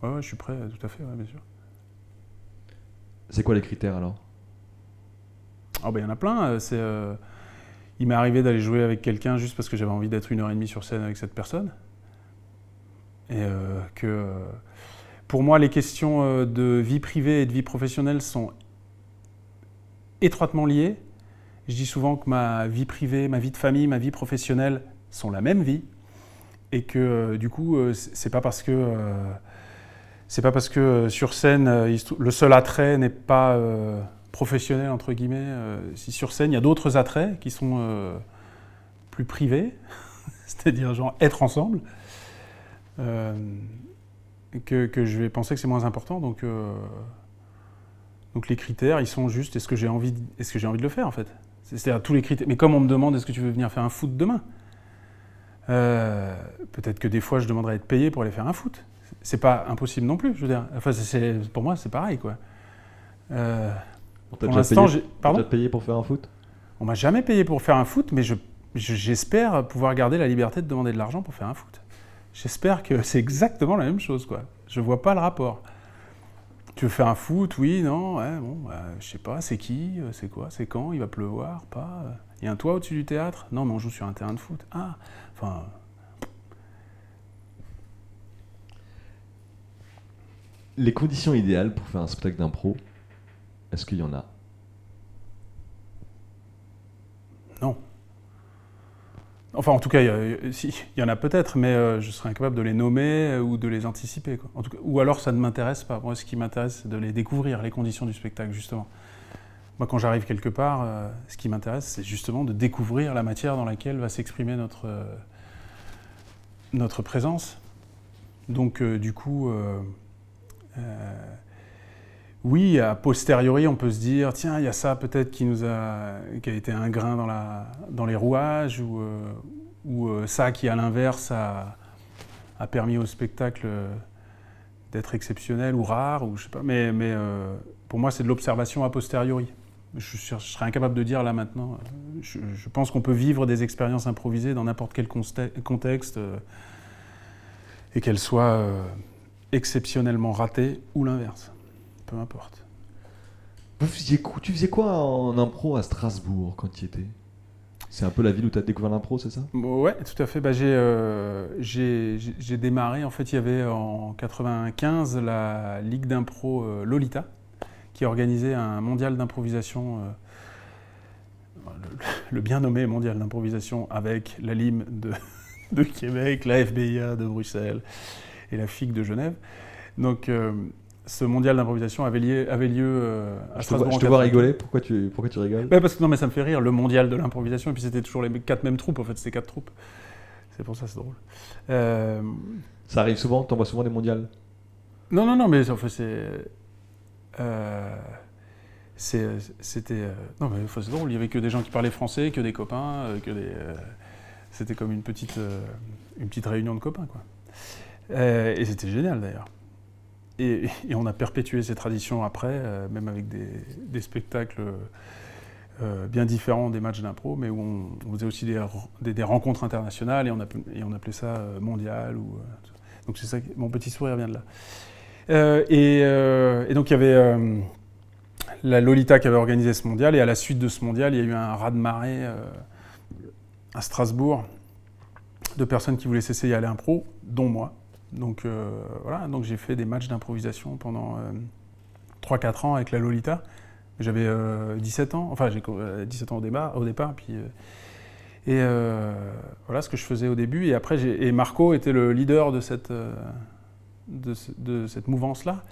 ouais, ouais, je suis prêt, tout à fait, ouais, bien sûr. C'est quoi les critères alors? Ah ben il y en a plein. euh, C'est, euh, il m'est arrivé d'aller jouer avec quelqu'un juste parce que j'avais envie d'être une heure et demie sur scène avec cette personne. Et euh, que pour moi, les questions de vie privée et de vie professionnelle sont étroitement liées. Je dis souvent que ma vie privée, ma vie de famille, ma vie professionnelle sont la même vie. Et que euh, du coup, euh, c'est pas parce que. euh, c'est pas parce que sur scène, le seul attrait n'est pas professionnel, entre guillemets. si sur scène, il y a d'autres attraits qui sont plus privés, c'est-à-dire genre être ensemble, que, je vais penser que c'est moins important. Donc, donc les critères, ils sont juste est-ce que j'ai envie, est-ce que j'ai envie de le faire en fait? C'est- C'est-à-dire tous les critères. Mais comme on me demande est-ce que tu veux venir faire un foot demain? Euh, Peut-être que des fois je demanderai à être payé pour aller faire un foot. C'est pas impossible non plus. Je veux dire, enfin, c'est- pour moi c'est pareil quoi. Euh, On t'a pour déjà payé- pour faire un foot? On m'a jamais payé pour faire un foot, mais je- je- j'espère pouvoir garder la liberté de demander de l'argent pour faire un foot. J'espère que c'est exactement la même chose, quoi. Je vois pas le rapport. Tu veux faire un foot? Oui, non, ouais, bon, bah, je sais pas, c'est qui euh, C'est quoi C'est quand Il va pleuvoir Pas euh, Il y a un toit au-dessus du théâtre? Non, mais on joue sur un terrain de foot. Ah Enfin, Les conditions idéales pour faire un spectacle d'impro, est-ce qu'il y en a? Non. Enfin, en tout cas, il y, a- si, il y en a peut-être, mais euh, je serais incapable de les nommer euh, ou de les anticiper. Quoi. En tout cas, ou alors, ça ne m'intéresse pas. Moi, ce qui m'intéresse, c'est de les découvrir, les conditions du spectacle, justement. Moi, quand j'arrive quelque part, euh, ce qui m'intéresse, c'est justement de découvrir la matière dans laquelle va s'exprimer notre, euh, notre présence. Donc, euh, du coup, oui, a posteriori, on peut se dire, tiens, il y a ça peut-être qui nous a, qui a été un grain dans, la, dans les rouages, ou, ça qui, à l'inverse, a, a permis au spectacle d'être exceptionnel ou rare, ou je sais pas. Mais, mais pour moi, c'est de l'observation a posteriori. Je, je serais incapable de dire là maintenant. Je, je pense qu'on peut vivre des expériences improvisées dans n'importe quel contexte euh, et qu'elles soient euh, exceptionnellement ratées ou l'inverse. Peu importe. Vous faisiez quoi- Tu faisais quoi en impro à Strasbourg quand tu y étais? C'est un peu la ville où tu as découvert l'impro, c'est ça? Ouais, tout à fait. Bah, j'ai, euh, j'ai, démarré, en fait, il y avait en 95 la Ligue d'impro Lolita, qui organisait un mondial d'improvisation, euh, le, le bien nommé mondial d'improvisation avec la LIM de, de Québec, la FBIA de Bruxelles et la FIC de Genève. Donc, euh, ce mondial d'improvisation avait, lié- avait lieu euh, à Je te Strasbourg. vois, je te vois 95. rigoler, pourquoi tu, pourquoi tu rigoles? Bah, parce que non, mais ça me fait rire, le mondial de l'improvisation, et puis c'était toujours les quatre mêmes troupes, en fait, c'était quatre troupes. C'est pour ça, c'est drôle. Euh, Ça arrive souvent, t'envoies souvent des mondiales? Non, non, non, mais enfin, c'est. Euh, c'est- C'était. euh, non, mais c'est drôle, il y avait que des gens qui parlaient français, que des copains, euh, que des. euh, C'était comme une petite, une petite réunion de copains. Quoi. et c'était génial d'ailleurs. Et, on a perpétué ces traditions après, même avec des, spectacles bien différents des matchs d'impro, mais où on, faisait aussi des, des, rencontres internationales et on, appelait, et on appelait ça mondial. Ou, donc c'est ça, mon petit sourire vient de là. Et, et, donc il y avait la Lolita qui avait organisé ce mondial. Et à la suite de ce mondial, il y a eu un raz-de-marée euh, à Strasbourg de personnes qui voulaient s'essayer à l'impro, dont moi. Donc euh, voilà, donc j'ai fait des matchs d'improvisation pendant 3-4 euh, ans avec la Lolita. J'avais 17 ans, enfin j'ai 17 ans au départ, au départ puis, et voilà ce que je faisais au début. Et après, et Marco était le leader de cette, de, de cette mouvance-là.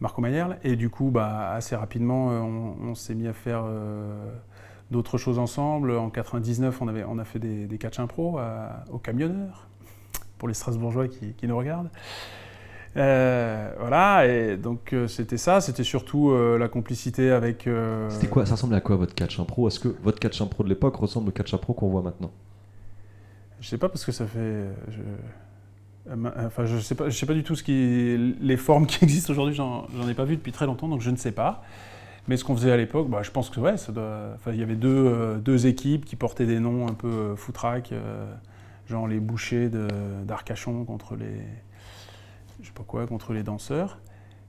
Marco Mayerl. Et du coup, bah, assez rapidement, euh, on, s'est mis à faire euh, d'autres choses ensemble. En 99, on, avait, on a fait des, des catch impro au camionneur, pour les Strasbourgeois qui, nous regardent. Euh, voilà, et donc c'était ça, c'était surtout la complicité avec. C'était quoi Ça ressemblait à quoi votre catch impro? Est-ce que votre catch impro de l'époque ressemble au catch impro qu'on voit maintenant? Je sais pas parce que ça fait. Enfin, je ne sais, pas, sais pas du tout les formes qui existent aujourd'hui, j'en ai pas vu depuis très longtemps, donc je ne sais pas. Mais ce qu'on faisait à l'époque, bah, je pense que ouais, il y avait deux, euh, deux, équipes qui portaient des noms un peu euh, foutraques, genre les bouchers d'Arcachon contre les, je sais pas quoi, contre les danseurs.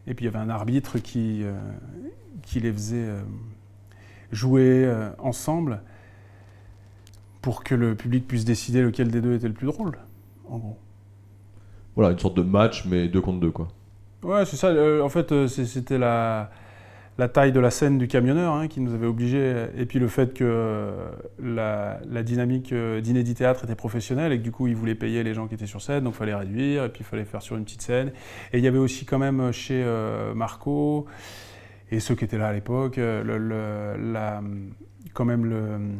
Et puis il y avait un arbitre qui les faisait jouer ensemble pour que le public puisse décider lequel des deux était le plus drôle, en gros voilà, une sorte de match, mais deux contre deux, quoi. Ouais, c'est ça. Euh, en fait, euh, c'était la, taille de la scène du camionneur hein, qui nous avait obligés, et puis le fait que euh, la, dynamique d'inédit théâtre était professionnelle et que du coup, ils voulaient payer les gens qui étaient sur scène, donc il fallait réduire, et puis il fallait faire sur une petite scène. Et il y avait aussi quand même chez Marco, et ceux qui étaient là à l'époque, quand même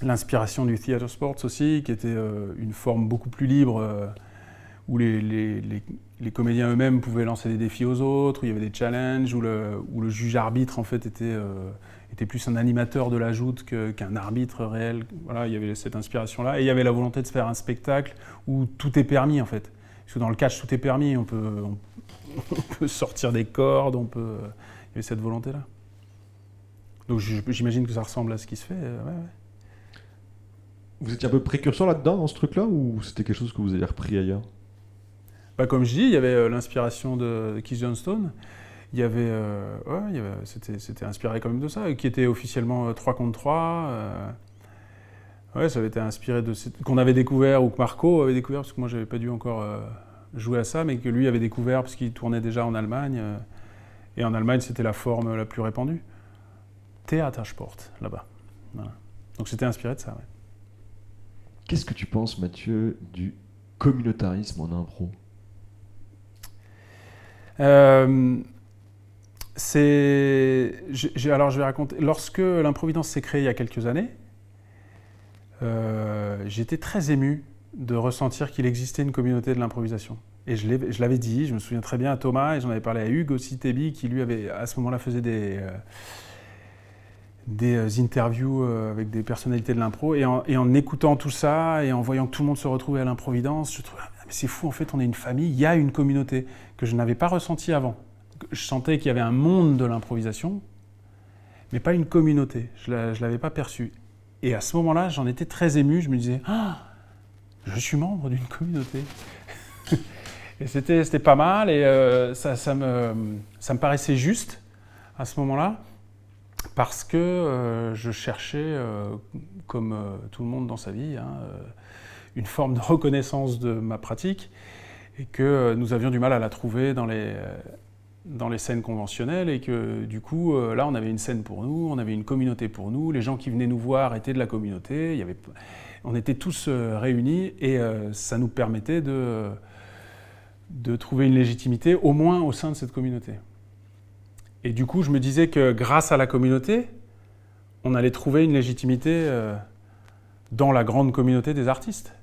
l'inspiration du theater sports aussi, qui était une forme beaucoup plus libre où les, comédiens eux-mêmes pouvaient lancer des défis aux autres, où il y avait des challenges, où le, où le juge arbitre en fait était, euh, était plus un animateur de la joute qu'un arbitre réel. Voilà, il y avait cette inspiration-là. Et il y avait la volonté de se faire un spectacle où tout est permis en fait. Parce que dans le catch, tout est permis. On peut, on, peut sortir des cordes, on peut. Il y avait cette volonté-là. Donc j'imagine que ça ressemble à ce qui se fait. Euh, vous étiez un peu précurseur là-dedans, dans ce truc-là, ou c'était quelque chose que vous avez repris ailleurs? Bah, comme je dis, il y avait euh, l'inspiration de Keith Johnstone. Il y avait, euh, c'était, inspiré quand même de ça, qui était officiellement 3 euh, contre 3. ouais, ça avait été inspiré de qu'on avait découvert ou que Marco avait découvert parce que moi j'avais pas dû encore jouer à ça, mais que lui avait découvert parce qu'il tournait déjà en Allemagne. et en Allemagne, c'était la forme la plus répandue. Theatersport, là-bas. Donc c'était inspiré de ça. Qu'est-ce que tu penses, Mathieu, du communautarisme en impro? Euh, alors je vais raconter. Lorsque l'improvidence s'est créée il y a quelques années, euh, j'étais très ému de ressentir qu'il existait une communauté de l'improvisation. Et je l'avais dit, je me souviens très bien à Thomas, et j'en avais parlé à Hugues aussi, Tebi, qui lui avait à ce moment-là faisait des, euh, des interviews avec des personnalités de l'impro. Et, et, en écoutant tout ça, et en voyant que tout le monde se retrouvait à l'improvidence, je trouvais c'est fou, en fait, on est une famille, il y a une communauté que je n'avais pas ressentie avant. Je sentais qu'il y avait un monde de l'improvisation, mais pas une communauté. Je ne l'avais pas perçu. Et à ce moment-là, j'en étais très ému. Je me disais, ah, je suis membre d'une communauté. et c'était pas mal, et euh, ça, me paraissait juste à ce moment-là, parce que euh, je cherchais, euh, comme tout le monde dans sa vie, hein, une forme de reconnaissance de ma pratique et que nous avions du mal à la trouver dans les, dans les scènes conventionnelles et que du coup, euh, là, on avait une scène pour nous, on avait une communauté pour nous, les gens qui venaient nous voir étaient de la communauté, il y avait, on était tous euh, réunis et euh, ça nous permettait de, de trouver une légitimité au moins au sein de cette communauté. Et du coup, je me disais que grâce à la communauté, on allait trouver une légitimité dans la grande communauté des artistes.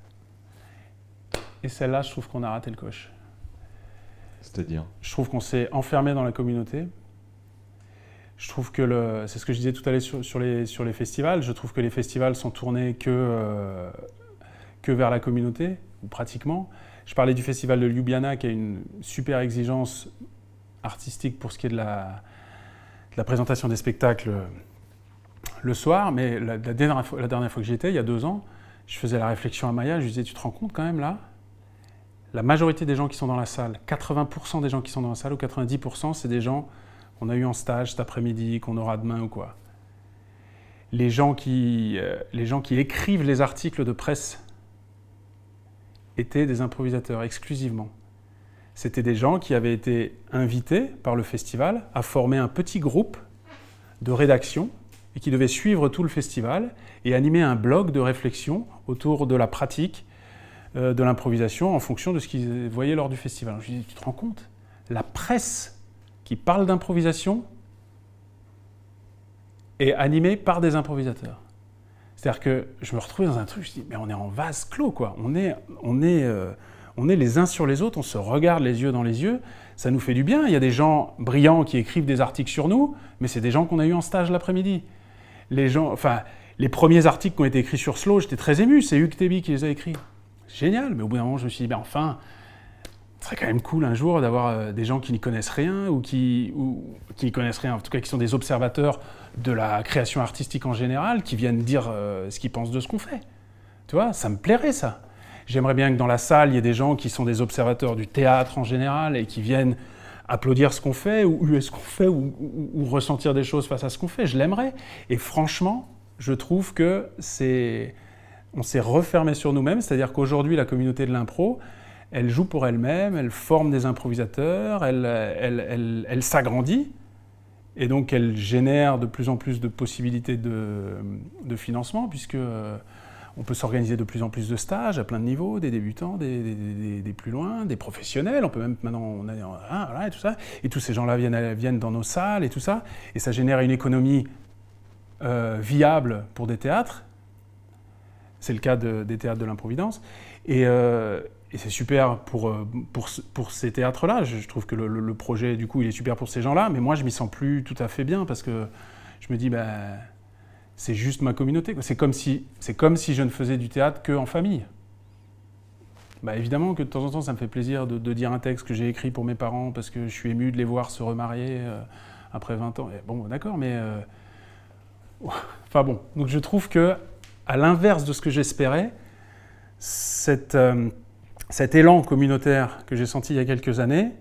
Et celle-là, je trouve qu'on a raté le coche. C'est-à-dire Je trouve qu'on s'est enfermé dans la communauté. Je trouve que le, c'est ce que je disais tout à l'heure sur, les, sur les festivals. Je trouve que les festivals sont tournés que, euh, que vers la communauté, ou pratiquement. Je parlais du festival de Ljubljana qui a une super exigence artistique pour ce qui est de la, la présentation des spectacles le soir, mais la, dernière, fois, la dernière fois que j'y étais, il y a deux ans, je faisais la réflexion à Maya, je lui disais, tu te rends compte quand même là? La majorité des gens qui sont dans la salle, 80% des gens qui sont dans la salle, ou 90%, c'est des gens qu'on a eu en stage cet après-midi, qu'on aura demain ou quoi. Les gens, qui, euh, écrivent les articles de presse étaient des improvisateurs exclusivement. C'était des gens qui avaient été invités par le festival à former un petit groupe de rédaction et qui devaient suivre tout le festival et animer un blog de réflexion autour de la pratique euh, de l'improvisation en fonction de ce qu'ils voyaient lors du festival. Je dis, tu te rends compte? La presse qui parle d'improvisation est animée par des improvisateurs. C'est-à-dire que je me retrouvais dans un truc, je dis, mais on est en vase clos, quoi. On est, on est, euh, on est les uns sur les autres, on se regarde les yeux dans les yeux, ça nous fait du bien. Il y a des gens brillants qui écrivent des articles sur nous, mais c'est des gens qu'on a eu en stage l'après-midi. Les gens, enfin, les premiers articles qui ont été écrits sur Slow, j'étais très ému, c'est Hugues Tébi qui les a écrits. Génial, mais au bout d'un moment, je me suis dit, ben enfin, ce serait quand même cool un jour d'avoir euh, des gens qui n'y connaissent rien ou qui, ou, qui n'y connaissent rien, en tout cas qui sont des observateurs de la création artistique en général, qui viennent dire euh, ce qu'ils pensent de ce qu'on fait. Tu vois, ça me plairait ça. J'aimerais bien que dans la salle, il y ait des gens qui sont des observateurs du théâtre en général et qui viennent applaudir ce qu'on fait ou huer ce qu'on fait ou, ou, ressentir des choses face à ce qu'on fait. Je l'aimerais. Et franchement, je trouve que c'est... On s'est refermé sur nous-mêmes, c'est-à-dire qu'aujourd'hui, la communauté de l'impro, elle joue pour elle-même, elle forme des improvisateurs, elle, s'agrandit, et donc elle génère de plus en plus de possibilités de, financement, puisque euh, on peut s'organiser de plus en plus de stages à plein de niveaux, des débutants, des, des, plus loin, des professionnels. On peut même maintenant, on a, ah, voilà, et tout ça. Et tous ces gens-là viennent, viennent dans nos salles et tout ça. Et ça génère une économie euh, viable pour des théâtres. C'est le cas des théâtres de l'improvidence. Et, euh, c'est super pour, euh, pour, pour ces théâtres-là. Je, trouve que le, projet, du coup, il est super pour ces gens-là, mais moi, je m'y sens plus tout à fait bien parce que je me dis, ben, c'est juste ma communauté. C'est comme, si, comme si je ne faisais du théâtre qu'en famille. Bah, évidemment que de temps en temps, ça me fait plaisir de, dire un texte que j'ai écrit pour mes parents parce que je suis ému de les voir se remarier euh, après 20 ans. Bon, d'accord, mais. Enfin bon, donc je trouve que, à l'inverse de ce que j'espérais, cette cet élan communautaire que j'ai senti il y a quelques années,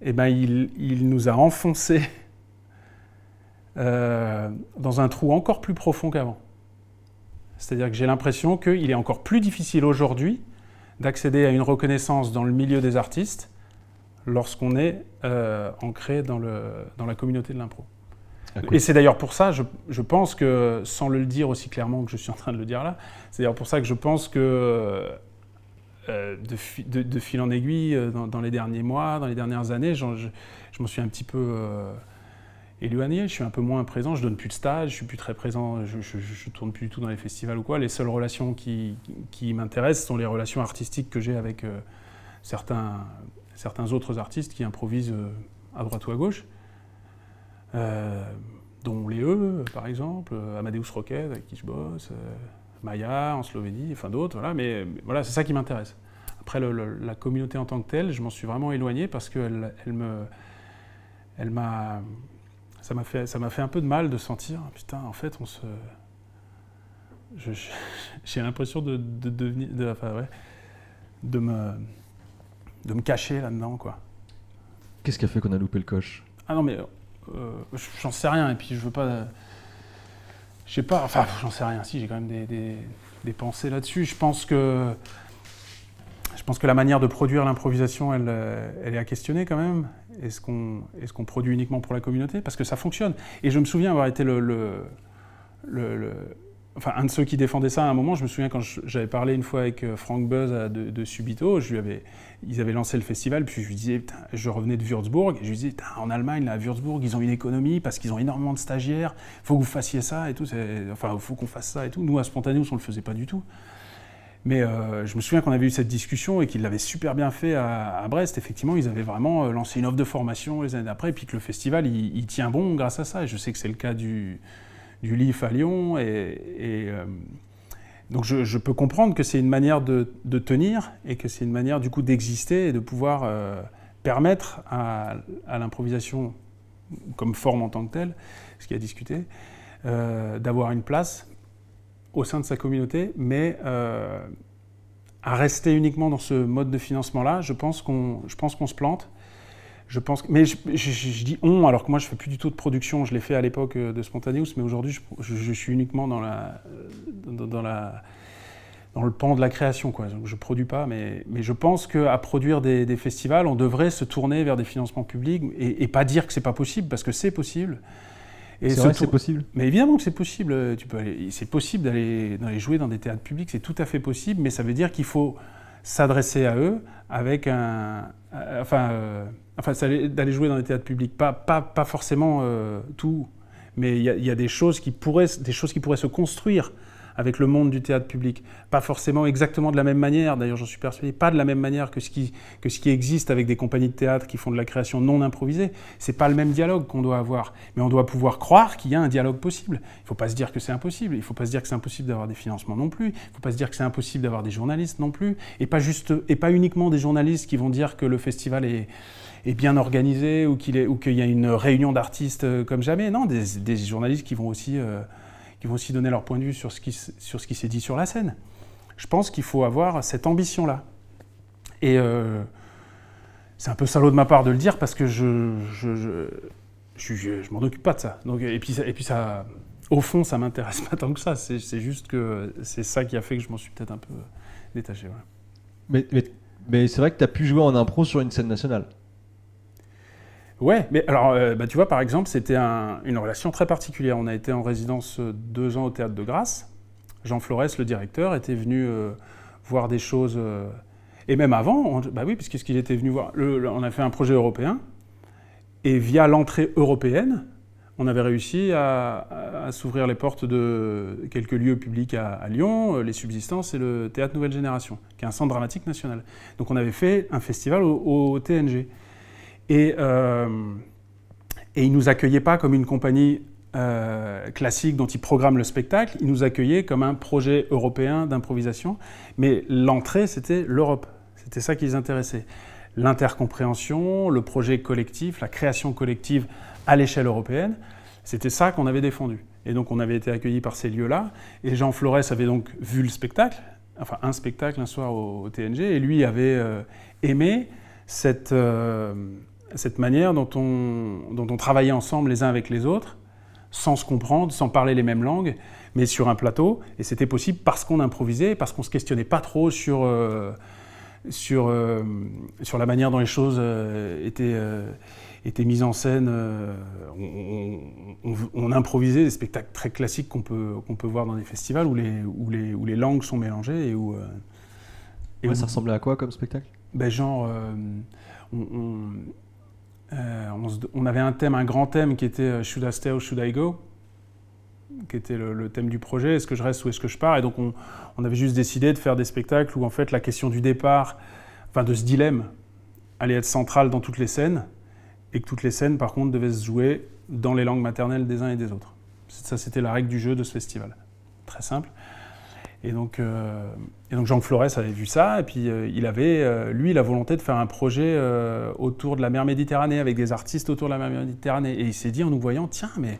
eh ben, il, nous a enfoncés euh, dans un trou encore plus profond qu'avant. C'est-à-dire que j'ai l'impression qu'il est encore plus difficile aujourd'hui d'accéder à une reconnaissance dans le milieu des artistes lorsqu'on est euh, ancré dans la communauté de l'impro. Et c'est d'ailleurs pour ça, je, je, pense que, sans le dire aussi clairement que je suis en train de le dire là, c'est d'ailleurs pour ça que je pense que euh, de, fil en aiguille euh, dans, les derniers mois, dans les dernières années, je, je, me suis un petit peu euh, éloigné, je suis un peu moins présent, je donne plus de stages, je suis plus très présent, je, je, tourne plus du tout dans les festivals ou quoi. Les seules relations qui, qui m'intéressent sont les relations artistiques que j'ai avec certains, certains autres artistes qui improvisent à droite ou à gauche. Dont les E, par exemple, Amadeus Roquette, avec qui je bosse, Maya en Slovénie, enfin d'autres, voilà, mais, voilà, c'est ça qui m'intéresse. Après, la communauté en tant que telle, je m'en suis vraiment éloigné parce qu'elle elle me, elle m'a, ça m'a fait, ça m'a fait un peu de mal de sentir, putain, en fait, on se, j'ai l'impression de, de, de, enfin, ouais, de me, de me cacher là-dedans, quoi. Qu'est-ce qui a fait qu'on a loupé le coche? Ah non, mais euh, j'en sais rien, et puis je veux pas je sais pas, enfin, j'en sais rien. Si, j'ai quand même des, pensées là-dessus. Je pense que je pense que la manière de produire l'improvisation, elle, elle, est à questionner quand même. Est-ce qu'on est produit uniquement pour la communauté? Parce que ça fonctionne. Et je me souviens avoir été le, le enfin, un de ceux qui défendaient ça à un moment, je me souviens quand j'avais parlé une fois avec euh, Frank Buzz de, Subito, ils avaient lancé le festival, puis je lui disais, je revenais de Würzburg, et je lui disais, en Allemagne, là, à Würzburg, ils ont une économie parce qu'ils ont énormément de stagiaires, faut que vous fassiez ça et tout, enfin, faut qu'on fasse ça et tout. Nous, à Spontaneous, on ne le faisait pas du tout. Mais euh, je me souviens qu'on avait eu cette discussion et qu'ils l'avaient super bien fait à, Brest. Effectivement, ils avaient vraiment euh, lancé une offre de formation les années d'après, puis que le festival, il, il, tient bon grâce à ça. Et je sais que c'est le cas du, du LIF à Lyon. Et, euh, donc je, peux comprendre que c'est une manière de, tenir et que c'est une manière du coup d'exister et de pouvoir euh, permettre à, l'improvisation comme forme en tant que telle, ce qui a discuté, euh, d'avoir une place au sein de sa communauté, mais à rester uniquement dans ce mode de financement-là, je pense qu'on se plante. Je pense, mais je, dis on, alors que moi je fais plus du tout de production. Je l'ai fait à l'époque euh, de Spontaneous, mais aujourd'hui je, suis uniquement dans la, dans, la, dans le pan de la création. Quoi. Donc, je produis pas, mais, mais je pense qu'à produire des, des, festivals, on devrait se tourner vers des financements publics et, pas dire que c'est pas possible, parce que c'est possible. C'est vrai que c'est possible. Mais évidemment que c'est possible. Tu peux, c'est possible d'aller, jouer dans des théâtres publics, c'est tout à fait possible, mais ça veut dire qu'il faut s'adresser à eux avec un, euh, enfin. Euh, Enfin, d'aller jouer dans les théâtres publics, pas, pas, pas forcément euh, tout, mais il y, a des choses, qui pourraient, des choses qui pourraient se construire avec le monde du théâtre public. Pas forcément exactement de la même manière, d'ailleurs j'en suis persuadé, pas de la même manière que ce, qui, que ce qui existe avec des compagnies de théâtre qui font de la création non improvisée. C'est pas le même dialogue qu'on doit avoir, mais on doit pouvoir croire qu'il y a un dialogue possible. Il faut pas se dire que c'est impossible, il faut pas se dire que c'est impossible d'avoir des financements non plus, il faut pas se dire que c'est impossible d'avoir des journalistes non plus, et pas, juste, et pas uniquement des journalistes qui vont dire que le festival est est bien organisé ou qu'il y a une réunion d'artistes euh, comme jamais. Non, des, journalistes qui vont, aussi, euh, qui vont aussi donner leur point de vue sur ce qui, s'est dit sur la scène. Je pense qu'il faut avoir cette ambition-là. Et euh, c'est un peu salaud de ma part de le dire parce que je je, je, je, m'en occupe pas de ça. Donc, et, puis, et puis ça, au fond, ça m'intéresse pas tant que ça. C'est juste que c'est ça qui a fait que je m'en suis peut-être un peu détaché. Mais, mais, mais c'est vrai que tu as pu jouer en impro sur une scène nationale. Ouais, mais alors, euh, bah, tu vois, par exemple, c'était une relation très particulière. On a été en résidence euh, deux ans au Théâtre de Grasse. Jean Flores, le directeur, était venu euh, voir des choses. et même avant, bah oui, puisqu'il était venu voir. on a fait un projet européen. Et via l'entrée européenne, on avait réussi à, s'ouvrir les portes de quelques lieux publics à, Lyon, les Subsistances et le Théâtre Nouvelle Génération, qui est un centre dramatique national. Donc on avait fait un festival au TNG. Et, euh, et ils ne nous accueillaient pas comme une compagnie euh, classique dont ils programment le spectacle, ils nous accueillaient comme un projet européen d'improvisation. Mais l'entrée, c'était l'Europe. C'était ça qui les intéressait. L'intercompréhension, le projet collectif, la création collective à l'échelle européenne, c'était ça qu'on avait défendu. Et donc on avait été accueillis par ces lieux-là. Et Jean Flores avait donc vu le spectacle, enfin un spectacle un soir au, TNG, et lui avait euh, aimé cette, cette manière dont on, dont on travaillait ensemble les uns avec les autres, sans se comprendre, sans parler les mêmes langues, mais sur un plateau. Et c'était possible parce qu'on improvisait, parce qu'on ne se questionnait pas trop sur, euh, sur, euh, sur la manière dont les choses euh, étaient, étaient mises en scène. On, improvisait des spectacles très classiques qu'on peut, qu'on peut voir dans des festivals où les, où les, où les langues sont mélangées et où... Et ça ressemblait à quoi comme spectacle? Ben Genre... on, euh, on, avait un thème, un grand thème qui était euh, Should I stay or should I go? Qui était le, thème du projet, est-ce que je reste ou est-ce que je pars? Et donc on, avait juste décidé de faire des spectacles où en fait la question du départ, enfin de ce dilemme, allait être centrale dans toutes les scènes, et que toutes les scènes par contre devaient se jouer dans les langues maternelles des uns et des autres. Ça c'était la règle du jeu de ce festival. Très simple. Et donc, euh, donc Jean Flores avait vu ça, et puis euh, il avait, euh, lui, la volonté de faire un projet autour de la mer Méditerranée, avec des artistes autour de la mer Méditerranée. Et il s'est dit en nous voyant, tiens, mais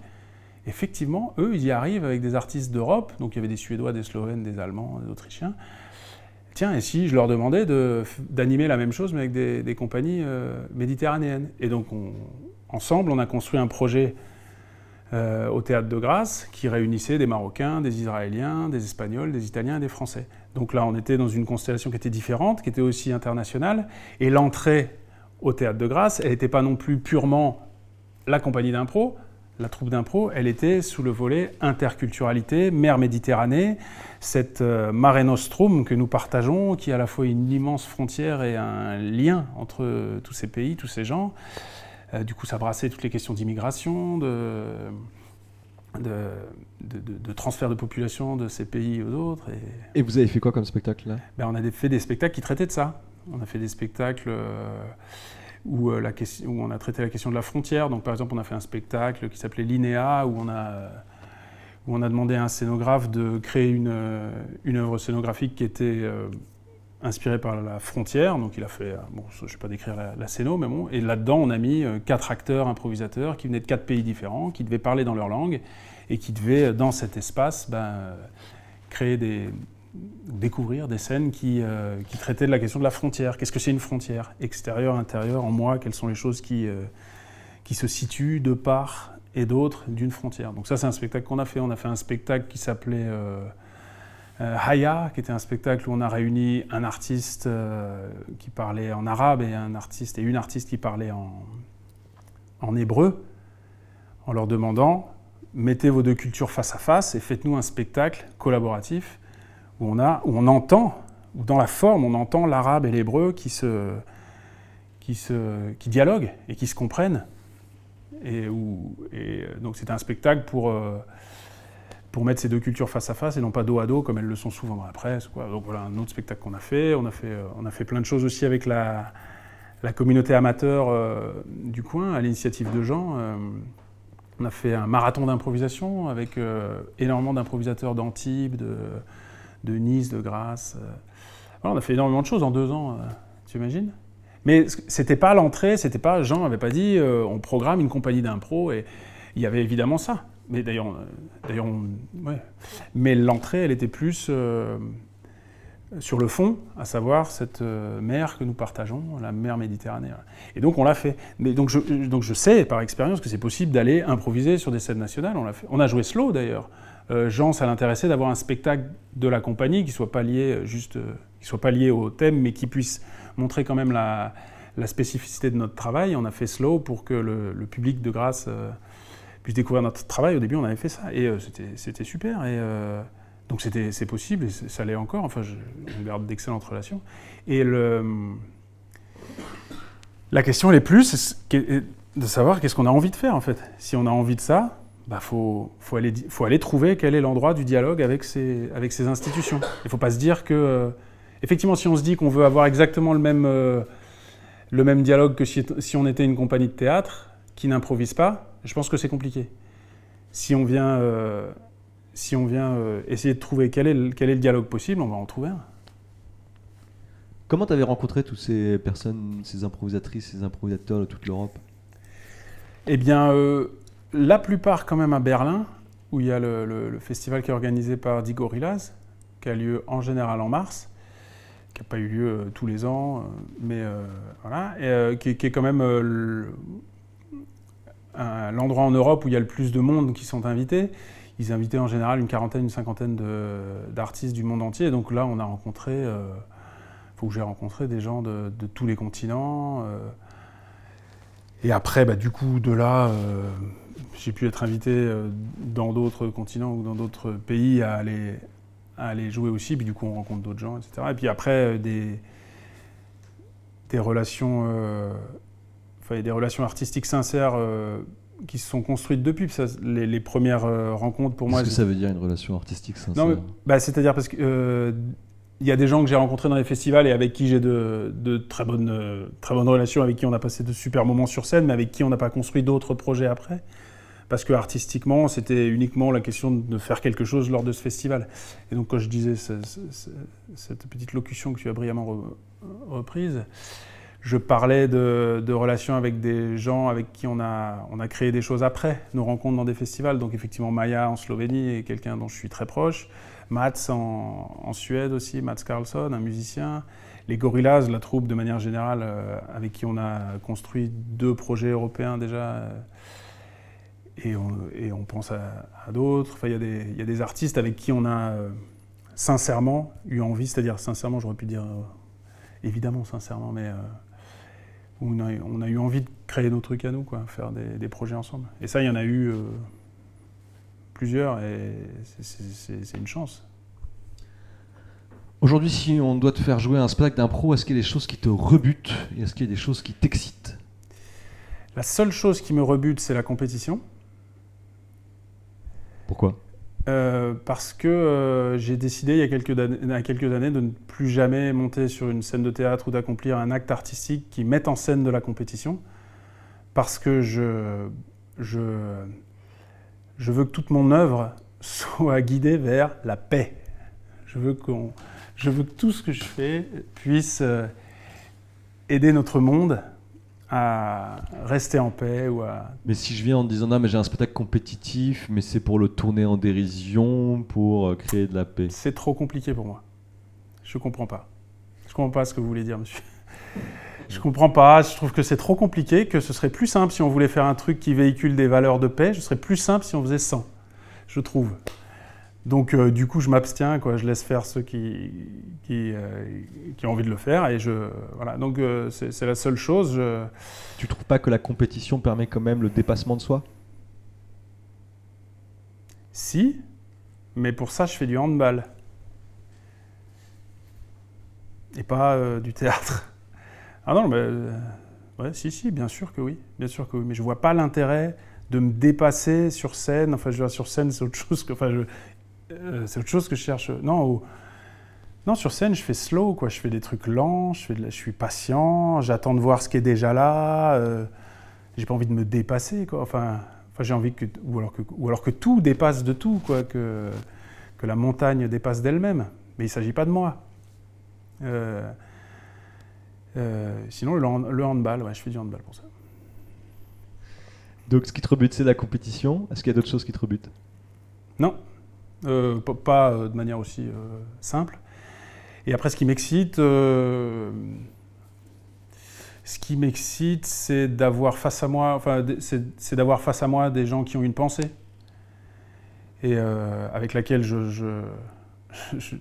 effectivement, eux, ils y arrivent avec des artistes d'Europe, donc il y avait des Suédois, des Slovènes, des Allemands, des Autrichiens. Tiens, et si je leur demandais d'animer la même chose, mais avec des, compagnies méditerranéennes? Et donc, on, ensemble, on a construit un projet euh, au théâtre de Grasse qui réunissait des Marocains, des Israéliens, des Espagnols, des Italiens et des Français. Donc là, on était dans une constellation qui était différente, qui était aussi internationale. Et l'entrée au théâtre de Grasse, elle n'était pas non plus purement la compagnie d'impro, la troupe d'impro, elle était sous le volet interculturalité, mer Méditerranée, cette euh, Mare Nostrum que nous partageons, qui est à la fois une immense frontière et un lien entre tous ces pays, tous ces gens. Euh, du coup, ça brassait toutes les questions d'immigration, de, de, transfert de population de ces pays aux autres. Et, vous avez fait quoi comme spectacle là? Ben, On a fait des spectacles qui traitaient de ça. On a fait des spectacles euh, où, euh, la question, où on a traité la question de la frontière. Donc, par exemple, on a fait un spectacle qui s'appelait Linéa, où on a où on a demandé à un scénographe de créer une, une œuvre scénographique qui était inspirée par la frontière. Donc il a fait, bon, je ne vais pas décrire la, la mais bon. Et là-dedans, on a mis quatre acteurs improvisateurs qui venaient de quatre pays différents, qui devaient parler dans leur langue et qui devaient, dans cet espace, ben, créer des, découvrir des scènes qui, euh, qui, traitaient de la question de la frontière. Qu'est-ce que c'est une frontière? Extérieure, intérieure, en moi Quelles sont les choses qui, euh, qui se situent de part et d'autre d'une frontière? Donc ça, c'est un spectacle qu'on a fait. On a fait un spectacle qui s'appelait euh, Haya, qui était un spectacle où on a réuni un artiste qui parlait en arabe et un artiste et une artiste qui parlait en, en hébreu, en leur demandant mettez vos deux cultures face à face et faites-nous un spectacle collaboratif où on, a, où on entend, où dans la forme, on entend l'arabe et l'hébreu qui, se, qui, se, qui dialoguent et qui se comprennent. Et, où, et euh, donc c'était un spectacle pour, euh, pour mettre ces deux cultures face à face et non pas dos à dos comme elles le sont souvent dans la presse. Donc voilà un autre spectacle qu'on a fait. On a fait, euh, on a fait plein de choses aussi avec la, communauté amateur du coin, à l'initiative de gens. on a fait un marathon d'improvisation avec énormément d'improvisateurs d'Antibes, de, Nice, de Grasse. Euh. on a fait énormément de choses en deux ans, euh, tu imagines Mais c'était pas l'entrée, c'était pas, Jean n'avait pas dit euh, on programme une compagnie d'impro et il y avait évidemment ça. Mais d'ailleurs, ouais. mais l'entrée, elle était plus sur le fond, à savoir cette mer que nous partageons, la mer Méditerranée. Et donc on l'a fait. Mais donc je, sais par expérience que c'est possible d'aller improviser sur des scènes nationales. On a joué slow d'ailleurs. Euh, Jean, ça l'intéressait d'avoir un spectacle de la compagnie qui soit pas lié euh, juste, euh, qui soit pas lié au thème, mais qui puisse montrer quand même la, spécificité de notre travail. On a fait slow pour que le, public de grâce puisse découvrir notre travail. Au début, on avait fait ça et c'était super. Et donc c'est possible et ça l'est encore. Enfin, on garde d'excellentes relations. Et la question, elle est plus de savoir qu'est-ce qu'on a envie de faire en fait. Si on a envie de ça, bah, faut, aller, trouver quel est l'endroit du dialogue avec ces, institutions. Il ne faut pas se dire que, euh, effectivement, si on se dit qu'on veut avoir exactement le même, euh, dialogue que si, on était une compagnie de théâtre qui n'improvise pas, je pense que c'est compliqué. Si on vient, euh, si on vient essayer de trouver quel est, quel est le dialogue possible, on va en trouver un. Comment tu avais rencontré toutes ces personnes, ces improvisatrices, ces improvisateurs de toute l'Europe? Eh bien, la plupart quand même à Berlin, où il y a le, festival qui est organisé par Die Gorillas, qui a lieu en général en mars, qui n'a pas eu lieu euh, tous les ans, euh, mais euh, voilà, et, qui, est quand même l'endroit en Europe où il y a le plus de monde qui sont invités. Ils invitaient en général une quarantaine, une cinquantaine d'artistes du monde entier. donc là, on a rencontré, il faut que j'ai rencontré des gens de, tous les continents. et après, bah, du coup, de là, j'ai pu être invité euh, dans d'autres continents ou dans d'autres pays à aller, jouer aussi. Puis du coup, on rencontre d'autres gens, etc. Et puis après, euh, des relations, euh, enfin, des relations artistiques sincères qui se sont construites depuis. Ça, les, premières rencontres pour moi. Qu'est-ce que ça veut dire une relation artistique sincère Non, bah, c'est-à-dire parce que il y a des gens que j'ai rencontrés dans les festivals et avec qui j'ai de, de, très, bonnes, très bonnes relations, avec qui on a passé de super moments sur scène, mais avec qui on n'a pas construit d'autres projets après parce que artistiquement, c'était uniquement la question de faire quelque chose lors de ce festival. Et donc, quand je disais cette petite locution que tu as brillamment reprise, je parlais de, relations avec des gens avec qui on a, on a créé des choses après nos rencontres dans des festivals. Donc, effectivement, Maya en Slovénie est quelqu'un dont je suis très proche. Mats en, Suède aussi, Mats Carlson, un musicien. Les Gorillaz, la troupe de manière générale, euh, avec qui on a construit deux projets européens déjà. Euh, et on, pense à, d'autres. Enfin, il y, a des artistes avec qui on a euh, sincèrement eu envie, c'est-à-dire sincèrement, j'aurais pu dire évidemment sincèrement, mais euh, on, a, eu envie de créer nos trucs à nous, quoi, faire des, projets ensemble. Et ça, il y en a eu plusieurs, et c'est une chance. Aujourd'hui, si on doit te faire jouer un spectacle d'impro, est-ce qu'il y a des choses qui te rebutent Est-ce qu'il y a des choses qui t'excitent? La seule chose qui me rebute, c'est la compétition. Pourquoi? Euh, parce que euh, j'ai décidé il y, a quelques années, de ne plus jamais monter sur une scène de théâtre ou d'accomplir un acte artistique qui mette en scène de la compétition, parce que je, je, je veux que toute mon œuvre soit guidé vers la paix. Je veux, qu'on, je veux que tout ce que je fais puisse euh, aider notre monde à rester en paix ou à... Mais si je viens en disant non mais j'ai un spectacle compétitif, mais c'est pour le tourner en dérision, pour euh, créer de la paix. C'est trop compliqué pour moi. Je comprends pas. Je comprends pas ce que vous voulez dire, monsieur. Je comprends pas. Je trouve que c'est trop compliqué. Que ce serait plus simple si on voulait faire un truc qui véhicule des valeurs de paix. Ce serait plus simple si on faisait 100. Je trouve. Donc euh, du coup, je m'abstiens, quoi. Je laisse faire ceux qui qui, euh, qui, ont envie de le faire, et je voilà. Donc euh, c'est la seule chose. Je... Tu trouves pas que la compétition permet quand même le dépassement de soi? Si, mais pour ça, je fais du handball et pas du théâtre. Ah non, mais ouais, si, si, bien sûr que oui, bien sûr que oui. Mais je vois pas l'intérêt de me dépasser sur scène. Enfin, je vois sur scène, c'est autre chose que. Enfin, je, euh, c'est autre chose que je cherche. Non, non, sur scène, je fais slow, quoi. Je fais des trucs lents, je, fais je suis patient, j'attends de voir ce qui est déjà là. Euh, j'ai pas envie de me dépasser, quoi. Enfin, enfin j'ai envie que ou, alors que. ou alors que tout dépasse de tout, quoi. Que, que la montagne dépasse d'elle-même. Mais il s'agit pas de moi. Euh, sinon, le, le handball, ouais, je fais du handball pour ça. Donc, ce qui te rebute, c'est la compétition. Est-ce qu'il y a d'autres choses qui te rebutent? Non, euh, pas euh, de manière aussi euh, simple. Et après, ce qui m'excite, ce qui m'excite, c'est d'avoir face à moi, enfin, c'est d'avoir face à moi des gens qui ont une pensée et avec laquelle je,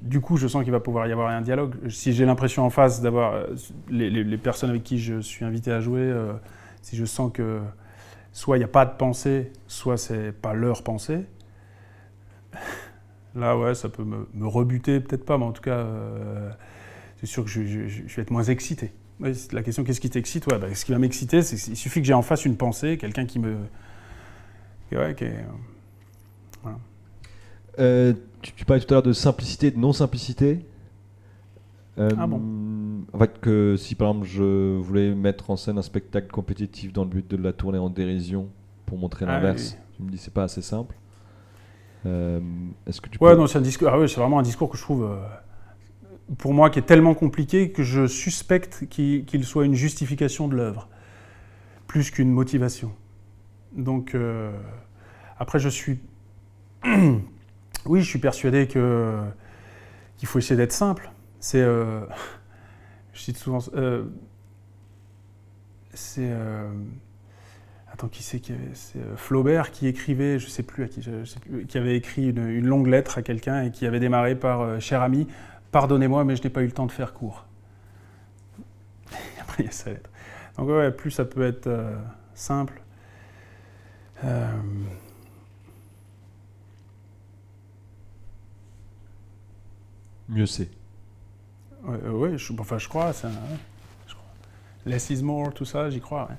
du coup, je sens qu'il va pouvoir y avoir un dialogue. Si j'ai l'impression en face d'avoir les, les, personnes avec qui je suis invité à jouer, si je sens que soit il n'y a pas de pensée, soit c'est pas leur pensée, Là, ouais, ça peut me, rebuter, peut-être pas, mais en tout cas, euh, c'est sûr que je, vais être moins excité. la question, qu'est-ce qui t'excite? Ouais, bah, Ce qui va m'exciter, c'est qu'il suffit que j'ai en face une pensée, quelqu'un qui me. Ouais, qui est, voilà. Euh, tu, parlais tout à l'heure de simplicité, de non-simplicité. Euh, ah bon? En fait, que si par exemple je voulais mettre en scène un spectacle compétitif dans le but de la tourner en dérision pour montrer ah l'inverse, tu me dis c'est pas assez simple. Euh, est-ce que tu ouais, non, c'est un discours. Ah c'est vraiment un discours que je trouve, euh, pour moi, qui est tellement compliqué que je suspecte qu'il soit une justification de l'œuvre, plus qu'une motivation. Donc, euh, après, je suis, oui, je suis persuadé que qu'il faut essayer d'être simple. C'est, je cite souvent, c'est Attends, qui c'est C'est euh, Flaubert qui écrivait, je sais plus à qui, qui avait écrit une, longue lettre à quelqu'un et qui avait démarré par euh, Cher ami, pardonnez-moi, mais je n'ai pas eu le temps de faire court. Après, il y a sa lettre. Donc, ouais, plus ça peut être euh, simple. Mieux c'est. Oui, je, enfin, je crois, ça, Less is more, tout ça, j'y crois.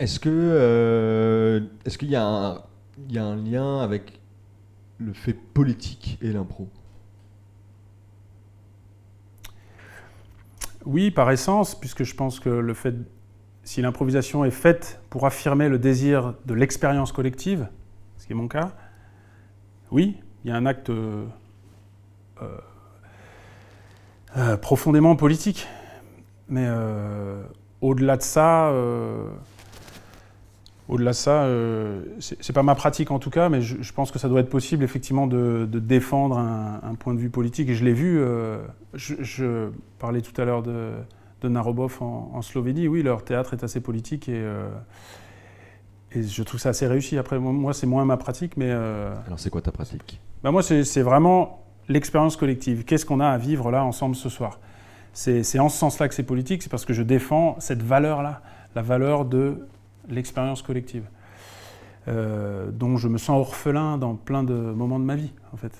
Euh, est-ce qu'il y, a un, y a un lien avec le fait politique et l'impro? Oui, par essence, puisque je pense que le fait, si l'improvisation est faite pour affirmer le désir de l'expérience collective, ce qui est mon cas, oui, il y a un acte euh, euh, profondément politique. Mais au-delà de ça, au-delà de ça, euh, c'est pas ma pratique en tout cas, mais je, pense que ça doit être possible effectivement de, défendre un, point de vue politique. Et je l'ai vu, euh, je, parlais tout à l'heure de, de Narobov en, Slovénie. Oui, leur théâtre est assez politique et, euh, et je trouve ça assez réussi. Après, moi, c'est moins ma pratique, mais. Alors, c'est quoi ta pratique? Bah, Moi, c'est vraiment l'expérience collective. Qu'est-ce qu'on a à vivre là ensemble ce soir? C'est en ce sens-là que c'est politique, c'est parce que je défends cette valeur-là, la valeur de l'expérience collective, euh, dont je me sens orphelin dans plein de moments de ma vie, en fait,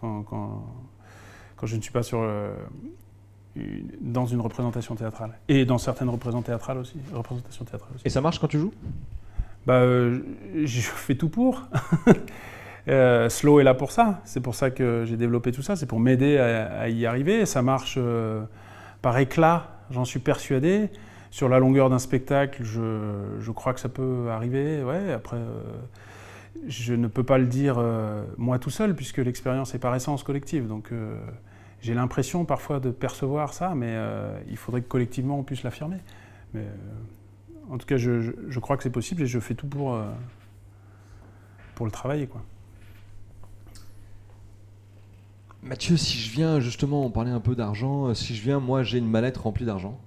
quand, quand, je ne suis pas sur, euh, dans une représentation théâtrale. Et dans certaines représentations théâtrales aussi, représentations théâtrales aussi. Et ça marche quand tu joues? Bah, euh, Je fais tout pour. Slow est là pour ça. C'est pour ça que j'ai développé tout ça. C'est pour m'aider à, à, y arriver. Ça marche par éclat, j'en suis persuadé Sur la longueur d'un spectacle, je, crois que ça peut arriver. Ouais, après, euh, je ne peux pas le dire euh, moi tout seul, puisque l'expérience est par essence collective. Donc, euh, j'ai l'impression parfois de percevoir ça, mais il faudrait que collectivement on puisse l'affirmer. Mais en tout cas, je, crois que c'est possible et je fais tout pour, le travailler. Mathieu, si je viens justement, on parlait un peu d'argent, si je viens, moi j'ai une mallette remplie d'argent.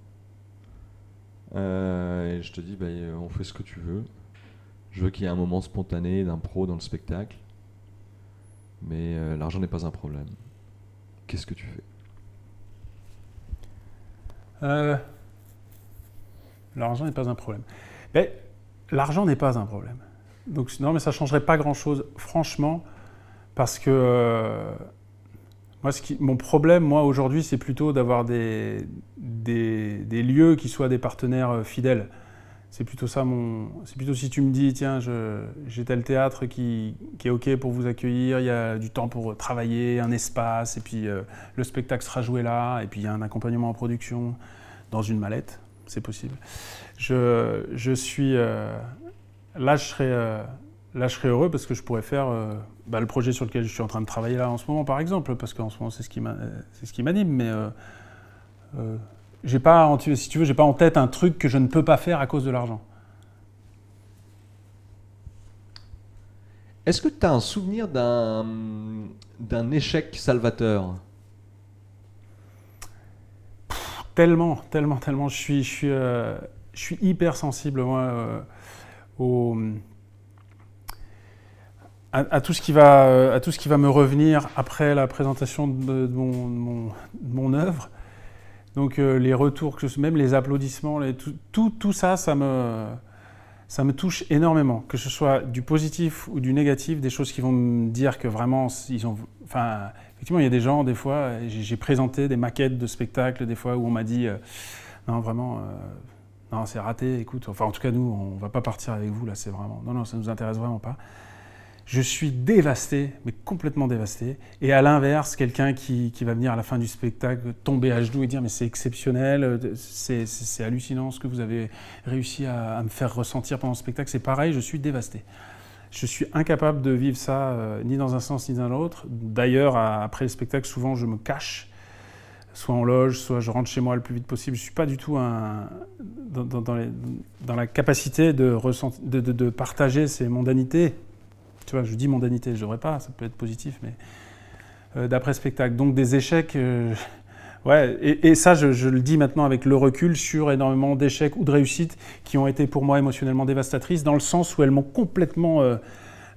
Euh, et je te dis, bah, on fait ce que tu veux. Je veux qu'il y ait un moment spontané d'impro dans le spectacle. Mais euh, l'argent n'est pas un problème. Qu'est-ce que tu fais? Euh, L'argent n'est pas un problème. L'argent n'est pas un problème. Donc, non, mais ça ne changerait pas grand-chose, franchement, parce que moi, mon problème, moi, aujourd'hui, c'est plutôt d'avoir des, des, lieux qui soient des partenaires euh, fidèles. C'est plutôt ça mon. C'est plutôt si tu me dis, tiens, j'ai tel théâtre qui, qui, est OK pour vous accueillir, il y a du temps pour travailler, un espace, et puis euh, le spectacle sera joué là, et puis il y a un accompagnement en production dans une mallette, c'est possible. Je, je suis. Euh, là, je serais là, je serais heureux parce que je pourrais faire bah, le projet sur lequel je suis en train de travailler là en ce moment, par exemple, parce qu'en ce moment, c'est ce qui m'anime. Mais euh, euh, j'ai pas, si tu veux, j'ai pas en tête un truc que je ne peux pas faire à cause de l'argent. Est-ce que tu as un souvenir d'un, échec salvateur? Tellement, tellement, tellement. Je suis, je suis, je suis hyper sensible, moi, au à, tout ce qui va, euh, à tout ce qui va me revenir après la présentation de, mon, œuvre. Donc euh, les retours, même les applaudissements, les, tout, tout, ça, ça me, ça me touche énormément. Que ce soit du positif ou du négatif, des choses qui vont me dire que vraiment, ils ont, enfin, effectivement, il y a des gens, des fois, j'ai présenté des maquettes de spectacles, des fois, où on m'a dit, euh, non, vraiment, non, c'est raté, écoute, enfin, en tout cas, nous, on va pas partir avec vous, là, c'est vraiment, non, non, ça nous intéresse vraiment pas je suis dévasté, mais complètement dévasté. Et à l'inverse, quelqu'un qui, va venir à la fin du spectacle tomber à genoux et dire mais c'est exceptionnel, c'est hallucinant ce que vous avez réussi à, me faire ressentir pendant le spectacle, c'est pareil, je suis dévasté. Je suis incapable de vivre ça euh, ni dans un sens ni dans l'autre. D'ailleurs, après le spectacle, souvent je me cache, soit en loge, soit je rentre chez moi le plus vite possible. Je ne suis pas du tout dans, la capacité de partager ces mondanités tu vois, je dis mondanité, je devrais pas, ça peut être positif, mais euh, d'après spectacle. Donc des échecs, euh, ouais, et, ça, je, le dis maintenant avec le recul sur énormément d'échecs ou de réussites qui ont été pour moi émotionnellement dévastatrices, dans le sens où elles m'ont complètement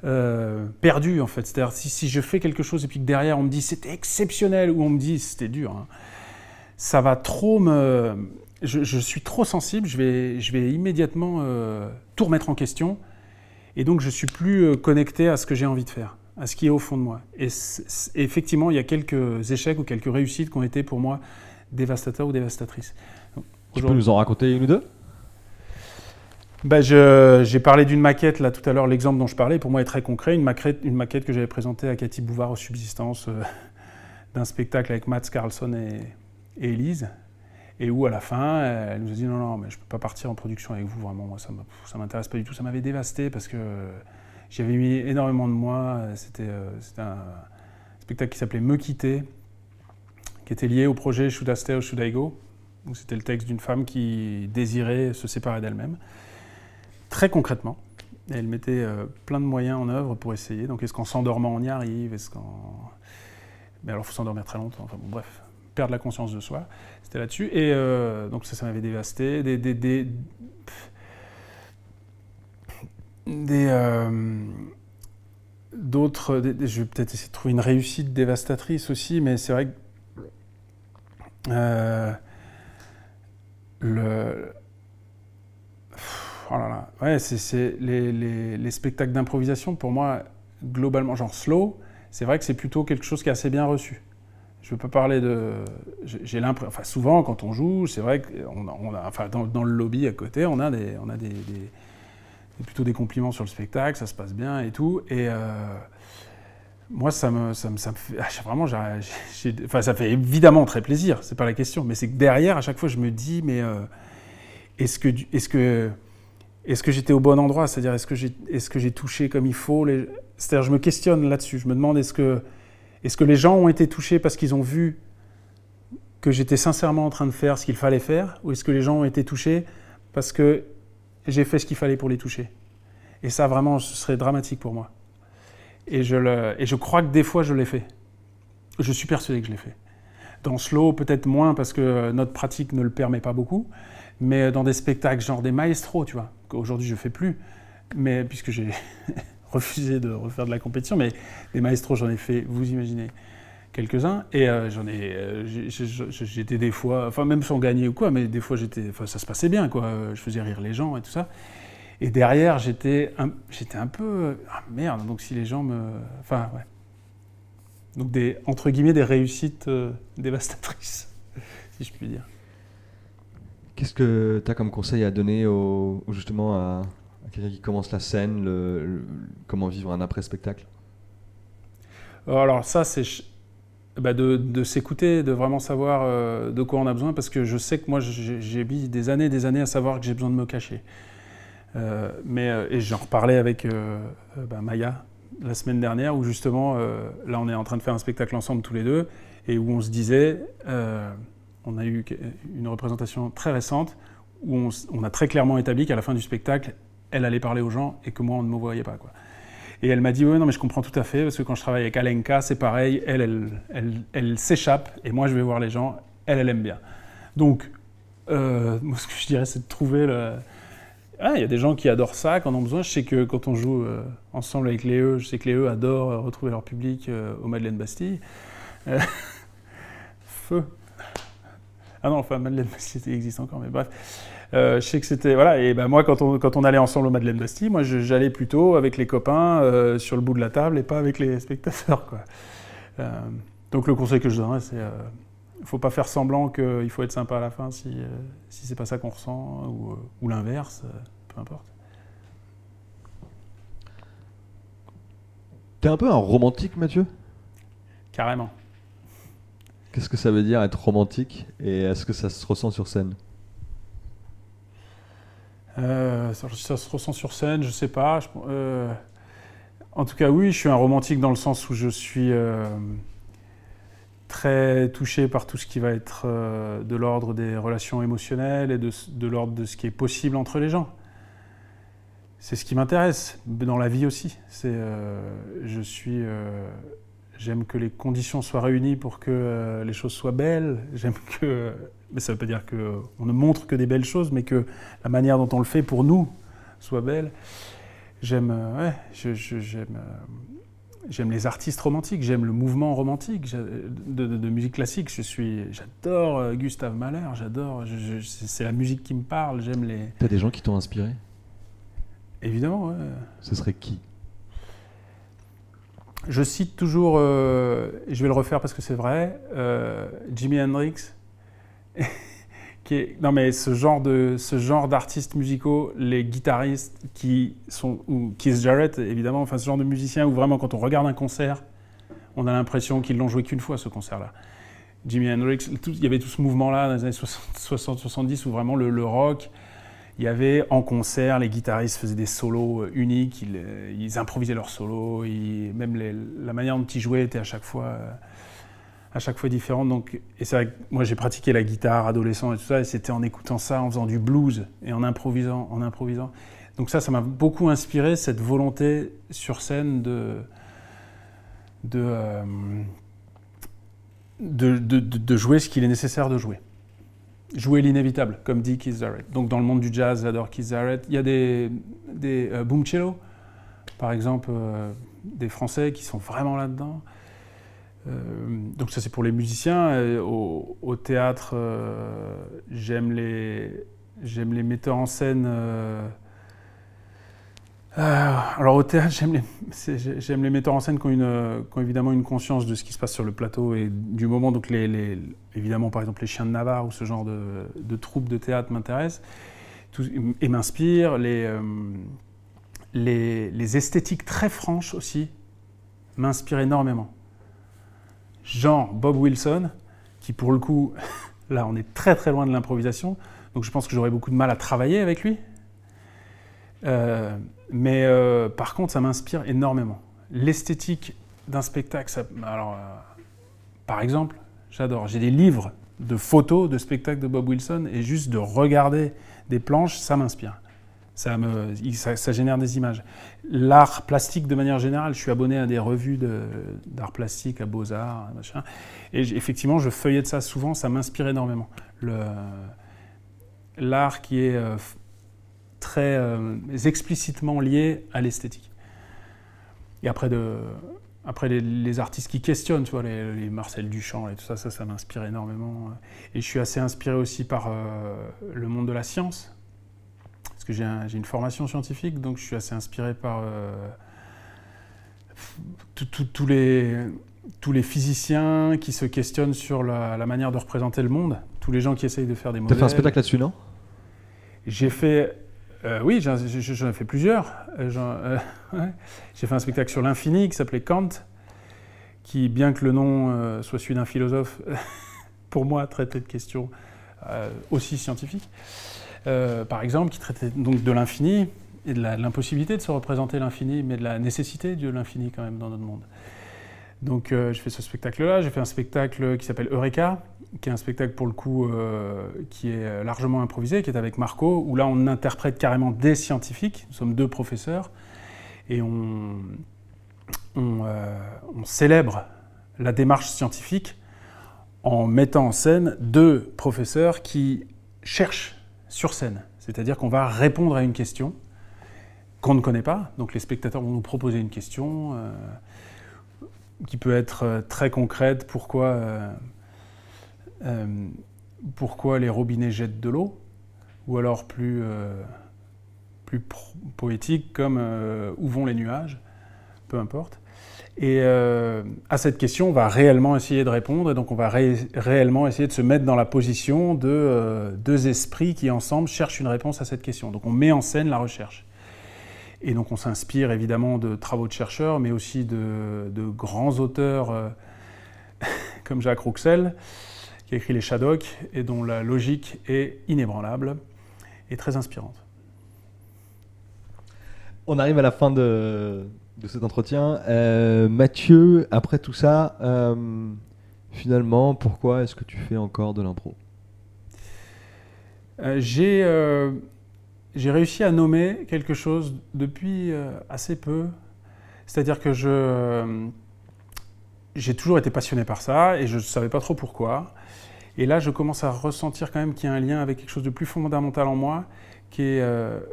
euh, perdu, en fait. C'est-à-dire, si, si, je fais quelque chose et puis que derrière on me dit c'était exceptionnel, ou on me dit c'était dur, hein, ça va trop me. Je, je, suis trop sensible, je vais, je vais immédiatement tout remettre en question et donc, je suis plus euh, connecté à ce que j'ai envie de faire, à ce qui est au fond de moi. Et, effectivement, il y a quelques échecs ou quelques réussites qui ont été pour moi dévastateurs ou dévastatrices. tu peux nous en raconter une ou deux? Bah, J'ai parlé d'une maquette, là tout à l'heure, l'exemple dont je parlais, pour moi est très concret, une maquette, une maquette que j'avais présentée à Cathy Bouvard aux Subsistances euh, d'un spectacle avec Mats Carlson et, et Elise, et où à la fin, elle nous a dit non, non, mais je ne peux pas partir en production avec vous, vraiment, moi, ça ne m'intéresse pas du tout. Ça m'avait dévasté parce que j'avais mis énormément de moi. C'était euh, un spectacle qui s'appelait Me quitter, qui était lié au projet Should I Stay Go où c'était le texte d'une femme qui désirait se séparer d'elle-même. Très concrètement. elle mettait euh, plein de moyens en œuvre pour essayer. Donc, est-ce qu'en s'endormant, on y arrive? Est-ce qu'en. Mais alors, il faut s'endormir très longtemps. Enfin, bon, bref, perdre la conscience de soi. C'était là-dessus. Et euh, donc ça, ça m'avait dévasté. Des, euh, d'autres, je vais peut-être essayer de trouver une réussite dévastatrice aussi, mais c'est vrai que euh, oh les, les, spectacles d'improvisation pour moi globalement genre slow, c'est vrai que c'est plutôt quelque chose qui est assez bien reçu je peux parler de. J'ai l'impression. Enfin, souvent, quand on joue, c'est vrai qu'on on a. Enfin, dans, le lobby à côté, on a, des, on a des, plutôt des compliments sur le spectacle, ça se passe bien et tout. Et. Euh, moi, ça me, ça me, ça me fait. Ah, vraiment, enfin, ça fait évidemment très plaisir, c'est pas la question. Mais c'est que derrière, à chaque fois, je me dis, mais. Euh, est-ce que, est-ce que, est-ce que j'étais au bon endroit? C'est-à-dire, est-ce que j'ai, j'ai touché comme il faut. C'est-à-dire, je me questionne là-dessus. Je me demande, est-ce que, est-ce que les gens ont été touchés parce qu'ils ont vu que j'étais sincèrement en train de faire ce qu'il fallait faire, ou est-ce que les gens ont été touchés parce que j'ai fait ce qu'il fallait pour les toucher? Et ça, vraiment, ce serait dramatique pour moi. Et je, le, et je crois que des fois, je l'ai fait. Je suis persuadé que je l'ai fait. Dans Slow, peut-être moins parce que notre pratique ne le permet pas beaucoup, mais dans des spectacles genre des maestros, tu vois, qu'aujourd'hui je fais plus, mais puisque j'ai refusé de refaire de la compétition, mais des maestros, j'en ai fait, vous imaginez, quelques-uns, et euh, j'en ai, euh, j'étais des fois, enfin même sans gagner ou quoi, mais des fois j'étais, enfin ça se passait bien, quoi, je faisais rire les gens et tout ça. Et derrière, j'étais un, un peu, ah merde, donc si les gens me, enfin ouais. Donc des, entre guillemets, des réussites euh, dévastatrices, si je puis dire. Qu'est-ce que tu as comme conseil à donner justement à, qui commence la scène, comment vivre un après-spectacle Alors ça, c'est bah de, s'écouter, de vraiment savoir euh, de quoi on a besoin, parce que je sais que moi, j'ai mis des années des années à savoir que j'ai besoin de me cacher. Euh, mais, et j'en reparlais avec bah, Maya, la semaine dernière où justement, euh, là on est en train de faire un spectacle ensemble tous les deux, et où on se disait, euh, on a eu une représentation très récente, où on, a très clairement établi qu'à la fin du spectacle, elle allait parler aux gens et que moi on ne me voyait pas. Quoi. Et elle m'a dit, oui, non mais je comprends tout à fait, parce que quand je travaille avec Alenka, c'est pareil, elle, elle, elle, elle s'échappe, et moi je vais voir les gens, elle, elle aime bien. Donc, euh, moi ce que je dirais, c'est de trouver le ah, il y a des gens qui adorent ça, qui en ont besoin. Je sais que quand on joue euh, ensemble avec les E, je sais que les E adorent euh, retrouver leur public euh, au Madeleine Bastille. Feu. Ah non, enfin, Madeleine Bastille existe encore, mais bref. Je sais que c'était. Voilà, et ben moi, quand on, quand on allait ensemble au Madeleine Bastille, moi, j'allais plutôt avec les copains sur le bout de la table et pas avec les spectateurs, quoi. donc, le conseil que je donnerais, c'est. Il ne faut pas faire semblant qu'il faut être sympa à la fin si, euh, si c'est pas ça qu'on ressent, ou, euh, ou l'inverse, euh, peu importe. T'es un peu un romantique, Mathieu? Carrément. Qu'est-ce que ça veut dire être romantique? Et est-ce que ça se ressent sur scène? Ça, ça, se ressent sur scène, je sais pas. en tout cas, oui, je suis un romantique dans le sens où je suis très touché par tout ce qui va être euh, de l'ordre des relations émotionnelles et de, l'ordre de ce qui est possible entre les gens. C'est ce qui m'intéresse, dans la vie aussi. C'est, euh, je suis, euh, j'aime que les conditions soient réunies pour que les choses soient belles. J'aime que, mais ça ne veut pas dire qu'on ne montre que des belles choses, mais que la manière dont on le fait pour nous soit belle. J'aime, ouais, j'aime J'aime les artistes romantiques, j'aime le mouvement romantique de, musique classique. Je suis, j'adore euh, Gustave Mahler, j'adore. c'est la musique qui me parle. J'aime les. T'as des gens qui t'ont inspiré? Évidemment, ouais. Ce serait qui? Je cite toujours, euh, et je vais le refaire parce que c'est vrai, euh, Jimi Hendrix. non mais ce genre de ce genre d'artistes musicaux, les guitaristes qui sont ou Keith Jarrett évidemment, enfin ce genre de musiciens où vraiment quand on regarde un concert, on a l'impression qu'ils l'ont joué qu'une fois ce concert-là. Jimi Hendrix, il y avait tout ce mouvement-là dans les années 60-70 où vraiment le, rock, il y avait en concert, les guitaristes faisaient des solos euh, uniques, ils, euh, ils improvisaient leurs solos, même la manière dont ils jouaient était à chaque fois euh, à chaque fois différente. Donc, et c'est moi j'ai pratiqué la guitare adolescent et tout ça, et c'était en écoutant ça, en faisant du blues et en improvisant, en improvisant. Donc ça, ça m'a beaucoup inspiré cette volonté sur scène de de, euh, de, jouer ce qu'il est nécessaire de jouer. Jouer l'inévitable, comme dit Keith Jarrett. Donc dans le monde du jazz, j'adore Keith Jarrett. Il y a des, des euh, boom cello, par exemple, euh, des Français qui sont vraiment là-dedans. Euh, donc ça c'est pour les musiciens. Au, théâtre, euh, j'aime les, j'aime les metteurs en scène. Euh, alors au théâtre, j'aime les, les metteurs en scène qui ont, une, qui ont, évidemment une conscience de ce qui se passe sur le plateau et du moment. Donc les, les évidemment par exemple les Chiens de Navarre ou ce genre de, de troupes de théâtre m'intéressent et m'inspirent. Les, les, les esthétiques très franches aussi m'inspirent énormément genre Bob Wilson, qui pour le coup, là on est très très loin de l'improvisation, Donc je pense que j'aurais beaucoup de mal à travailler avec lui. Euh, mais euh, par contre, ça m'inspire énormément. L'esthétique d'un spectacle, alors, euh, par exemple, j'adore. J'ai des livres de photos de spectacles de Bob Wilson et juste de regarder des planches, ça m'inspire. Ça, génère des images. L'art plastique, de manière générale, je suis abonné à des revues d'art plastique, à Beaux-Arts, machin. Et effectivement, je feuillette ça souvent, ça m'inspire énormément. L'art qui est euh, très euh, explicitement lié à l'esthétique. Et après, de, les, artistes qui questionnent, tu vois, les, Marcel Duchamp et tout ça, ça, ça m'inspire énormément. Et je suis assez inspiré aussi par euh, le monde de la science que j'ai un, une formation scientifique, donc je suis assez inspiré par euh, tous les, tous les physiciens qui se questionnent sur la, la, manière de représenter le monde, tous les gens qui essayent de faire des modèles. Tu as fait un spectacle là-dessus, non? J'ai fait... Euh, oui, j'en ai fait plusieurs. Euh, ouais. J'ai fait un spectacle sur l'infini qui s'appelait Kant, qui, bien que le nom soit celui d'un philosophe, pour moi traitait de questions aussi scientifiques. Euh, par exemple, qui traitait donc de l'infini et de l'impossibilité de se représenter l'infini, mais de la nécessité de l'infini quand même dans notre monde. Donc euh, je fais ce spectacle-là, j'ai fait un spectacle qui s'appelle Eureka, qui est un spectacle pour le coup euh, qui est largement improvisé, qui est avec Marco, où là on interprète carrément des scientifiques, nous sommes deux professeurs, et on, euh, on célèbre la démarche scientifique en mettant en scène deux professeurs qui cherchent sur scène. C'est-à-dire qu'on va répondre à une question qu'on ne connaît pas. Donc les spectateurs vont nous proposer une question euh, qui peut être euh, très concrète. Pourquoi, euh, pourquoi les robinets jettent de l'eau? Ou alors plus, plus poétique comme où vont les nuages? Peu importe. Et euh, à cette question, on va réellement essayer de répondre, et donc on va ré réellement essayer de se mettre dans la position de euh, deux esprits qui ensemble cherchent une réponse à cette question. Donc on met en scène la recherche. Et donc on s'inspire évidemment de travaux de chercheurs, mais aussi de, de grands auteurs euh, comme Jacques Rouxel, qui a écrit Les Shadocks, et dont la logique est inébranlable et très inspirante. On arrive à la fin de, de cet entretien. Euh, Mathieu, après tout ça, euh, finalement, pourquoi est-ce que tu fais encore de l'impro? Euh, J'ai réussi à nommer quelque chose depuis assez peu. C'est-à-dire que je j'ai toujours été passionné par ça et je ne savais pas trop pourquoi. Et là, je commence à ressentir quand même qu'il y a un lien avec quelque chose de plus fondamental en moi, qui est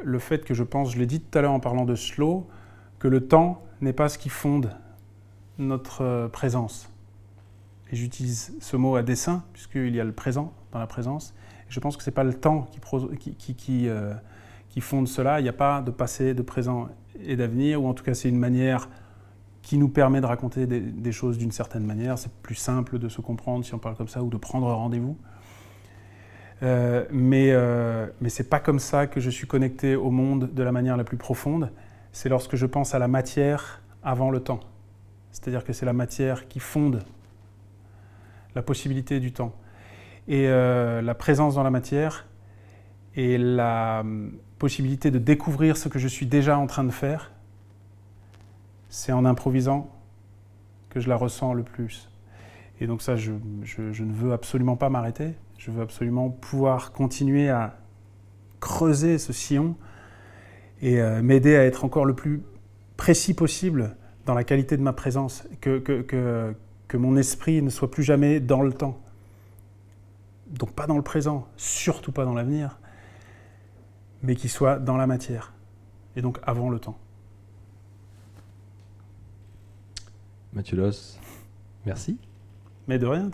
le fait que je pense, je l'ai dit tout à l'heure en parlant de slow, que le temps n'est pas ce qui fonde notre euh, présence. Et j'utilise ce mot à dessein, puisqu'il y a le présent dans la présence. Je pense que ce n'est pas le temps qui, euh, fonde cela. Il n'y a pas de passé, de présent et d'avenir, ou en tout cas c'est une manière qui nous permet de raconter des, des choses d'une certaine manière. C'est plus simple de se comprendre si on parle comme ça, ou de prendre rendez-vous. Euh, mais euh, mais ce n'est pas comme ça que je suis connecté au monde de la manière la plus profonde. C'est lorsque je pense à la matière avant le temps. C'est-à-dire que c'est la matière qui fonde la possibilité du temps. Et euh, la présence dans la matière et la euh, possibilité de découvrir ce que je suis déjà en train de faire, c'est en improvisant que je la ressens le plus. Et donc ça, je ne veux absolument pas m'arrêter. Je veux absolument pouvoir continuer à creuser ce sillon et euh, m'aider à être encore le plus précis possible dans la qualité de ma présence, que, que, que, que, mon esprit ne soit plus jamais dans le temps. Donc pas dans le présent, surtout pas dans l'avenir, mais qu'il soit dans la matière, et donc avant le temps. Mathieu Loss, merci. Mais de rien,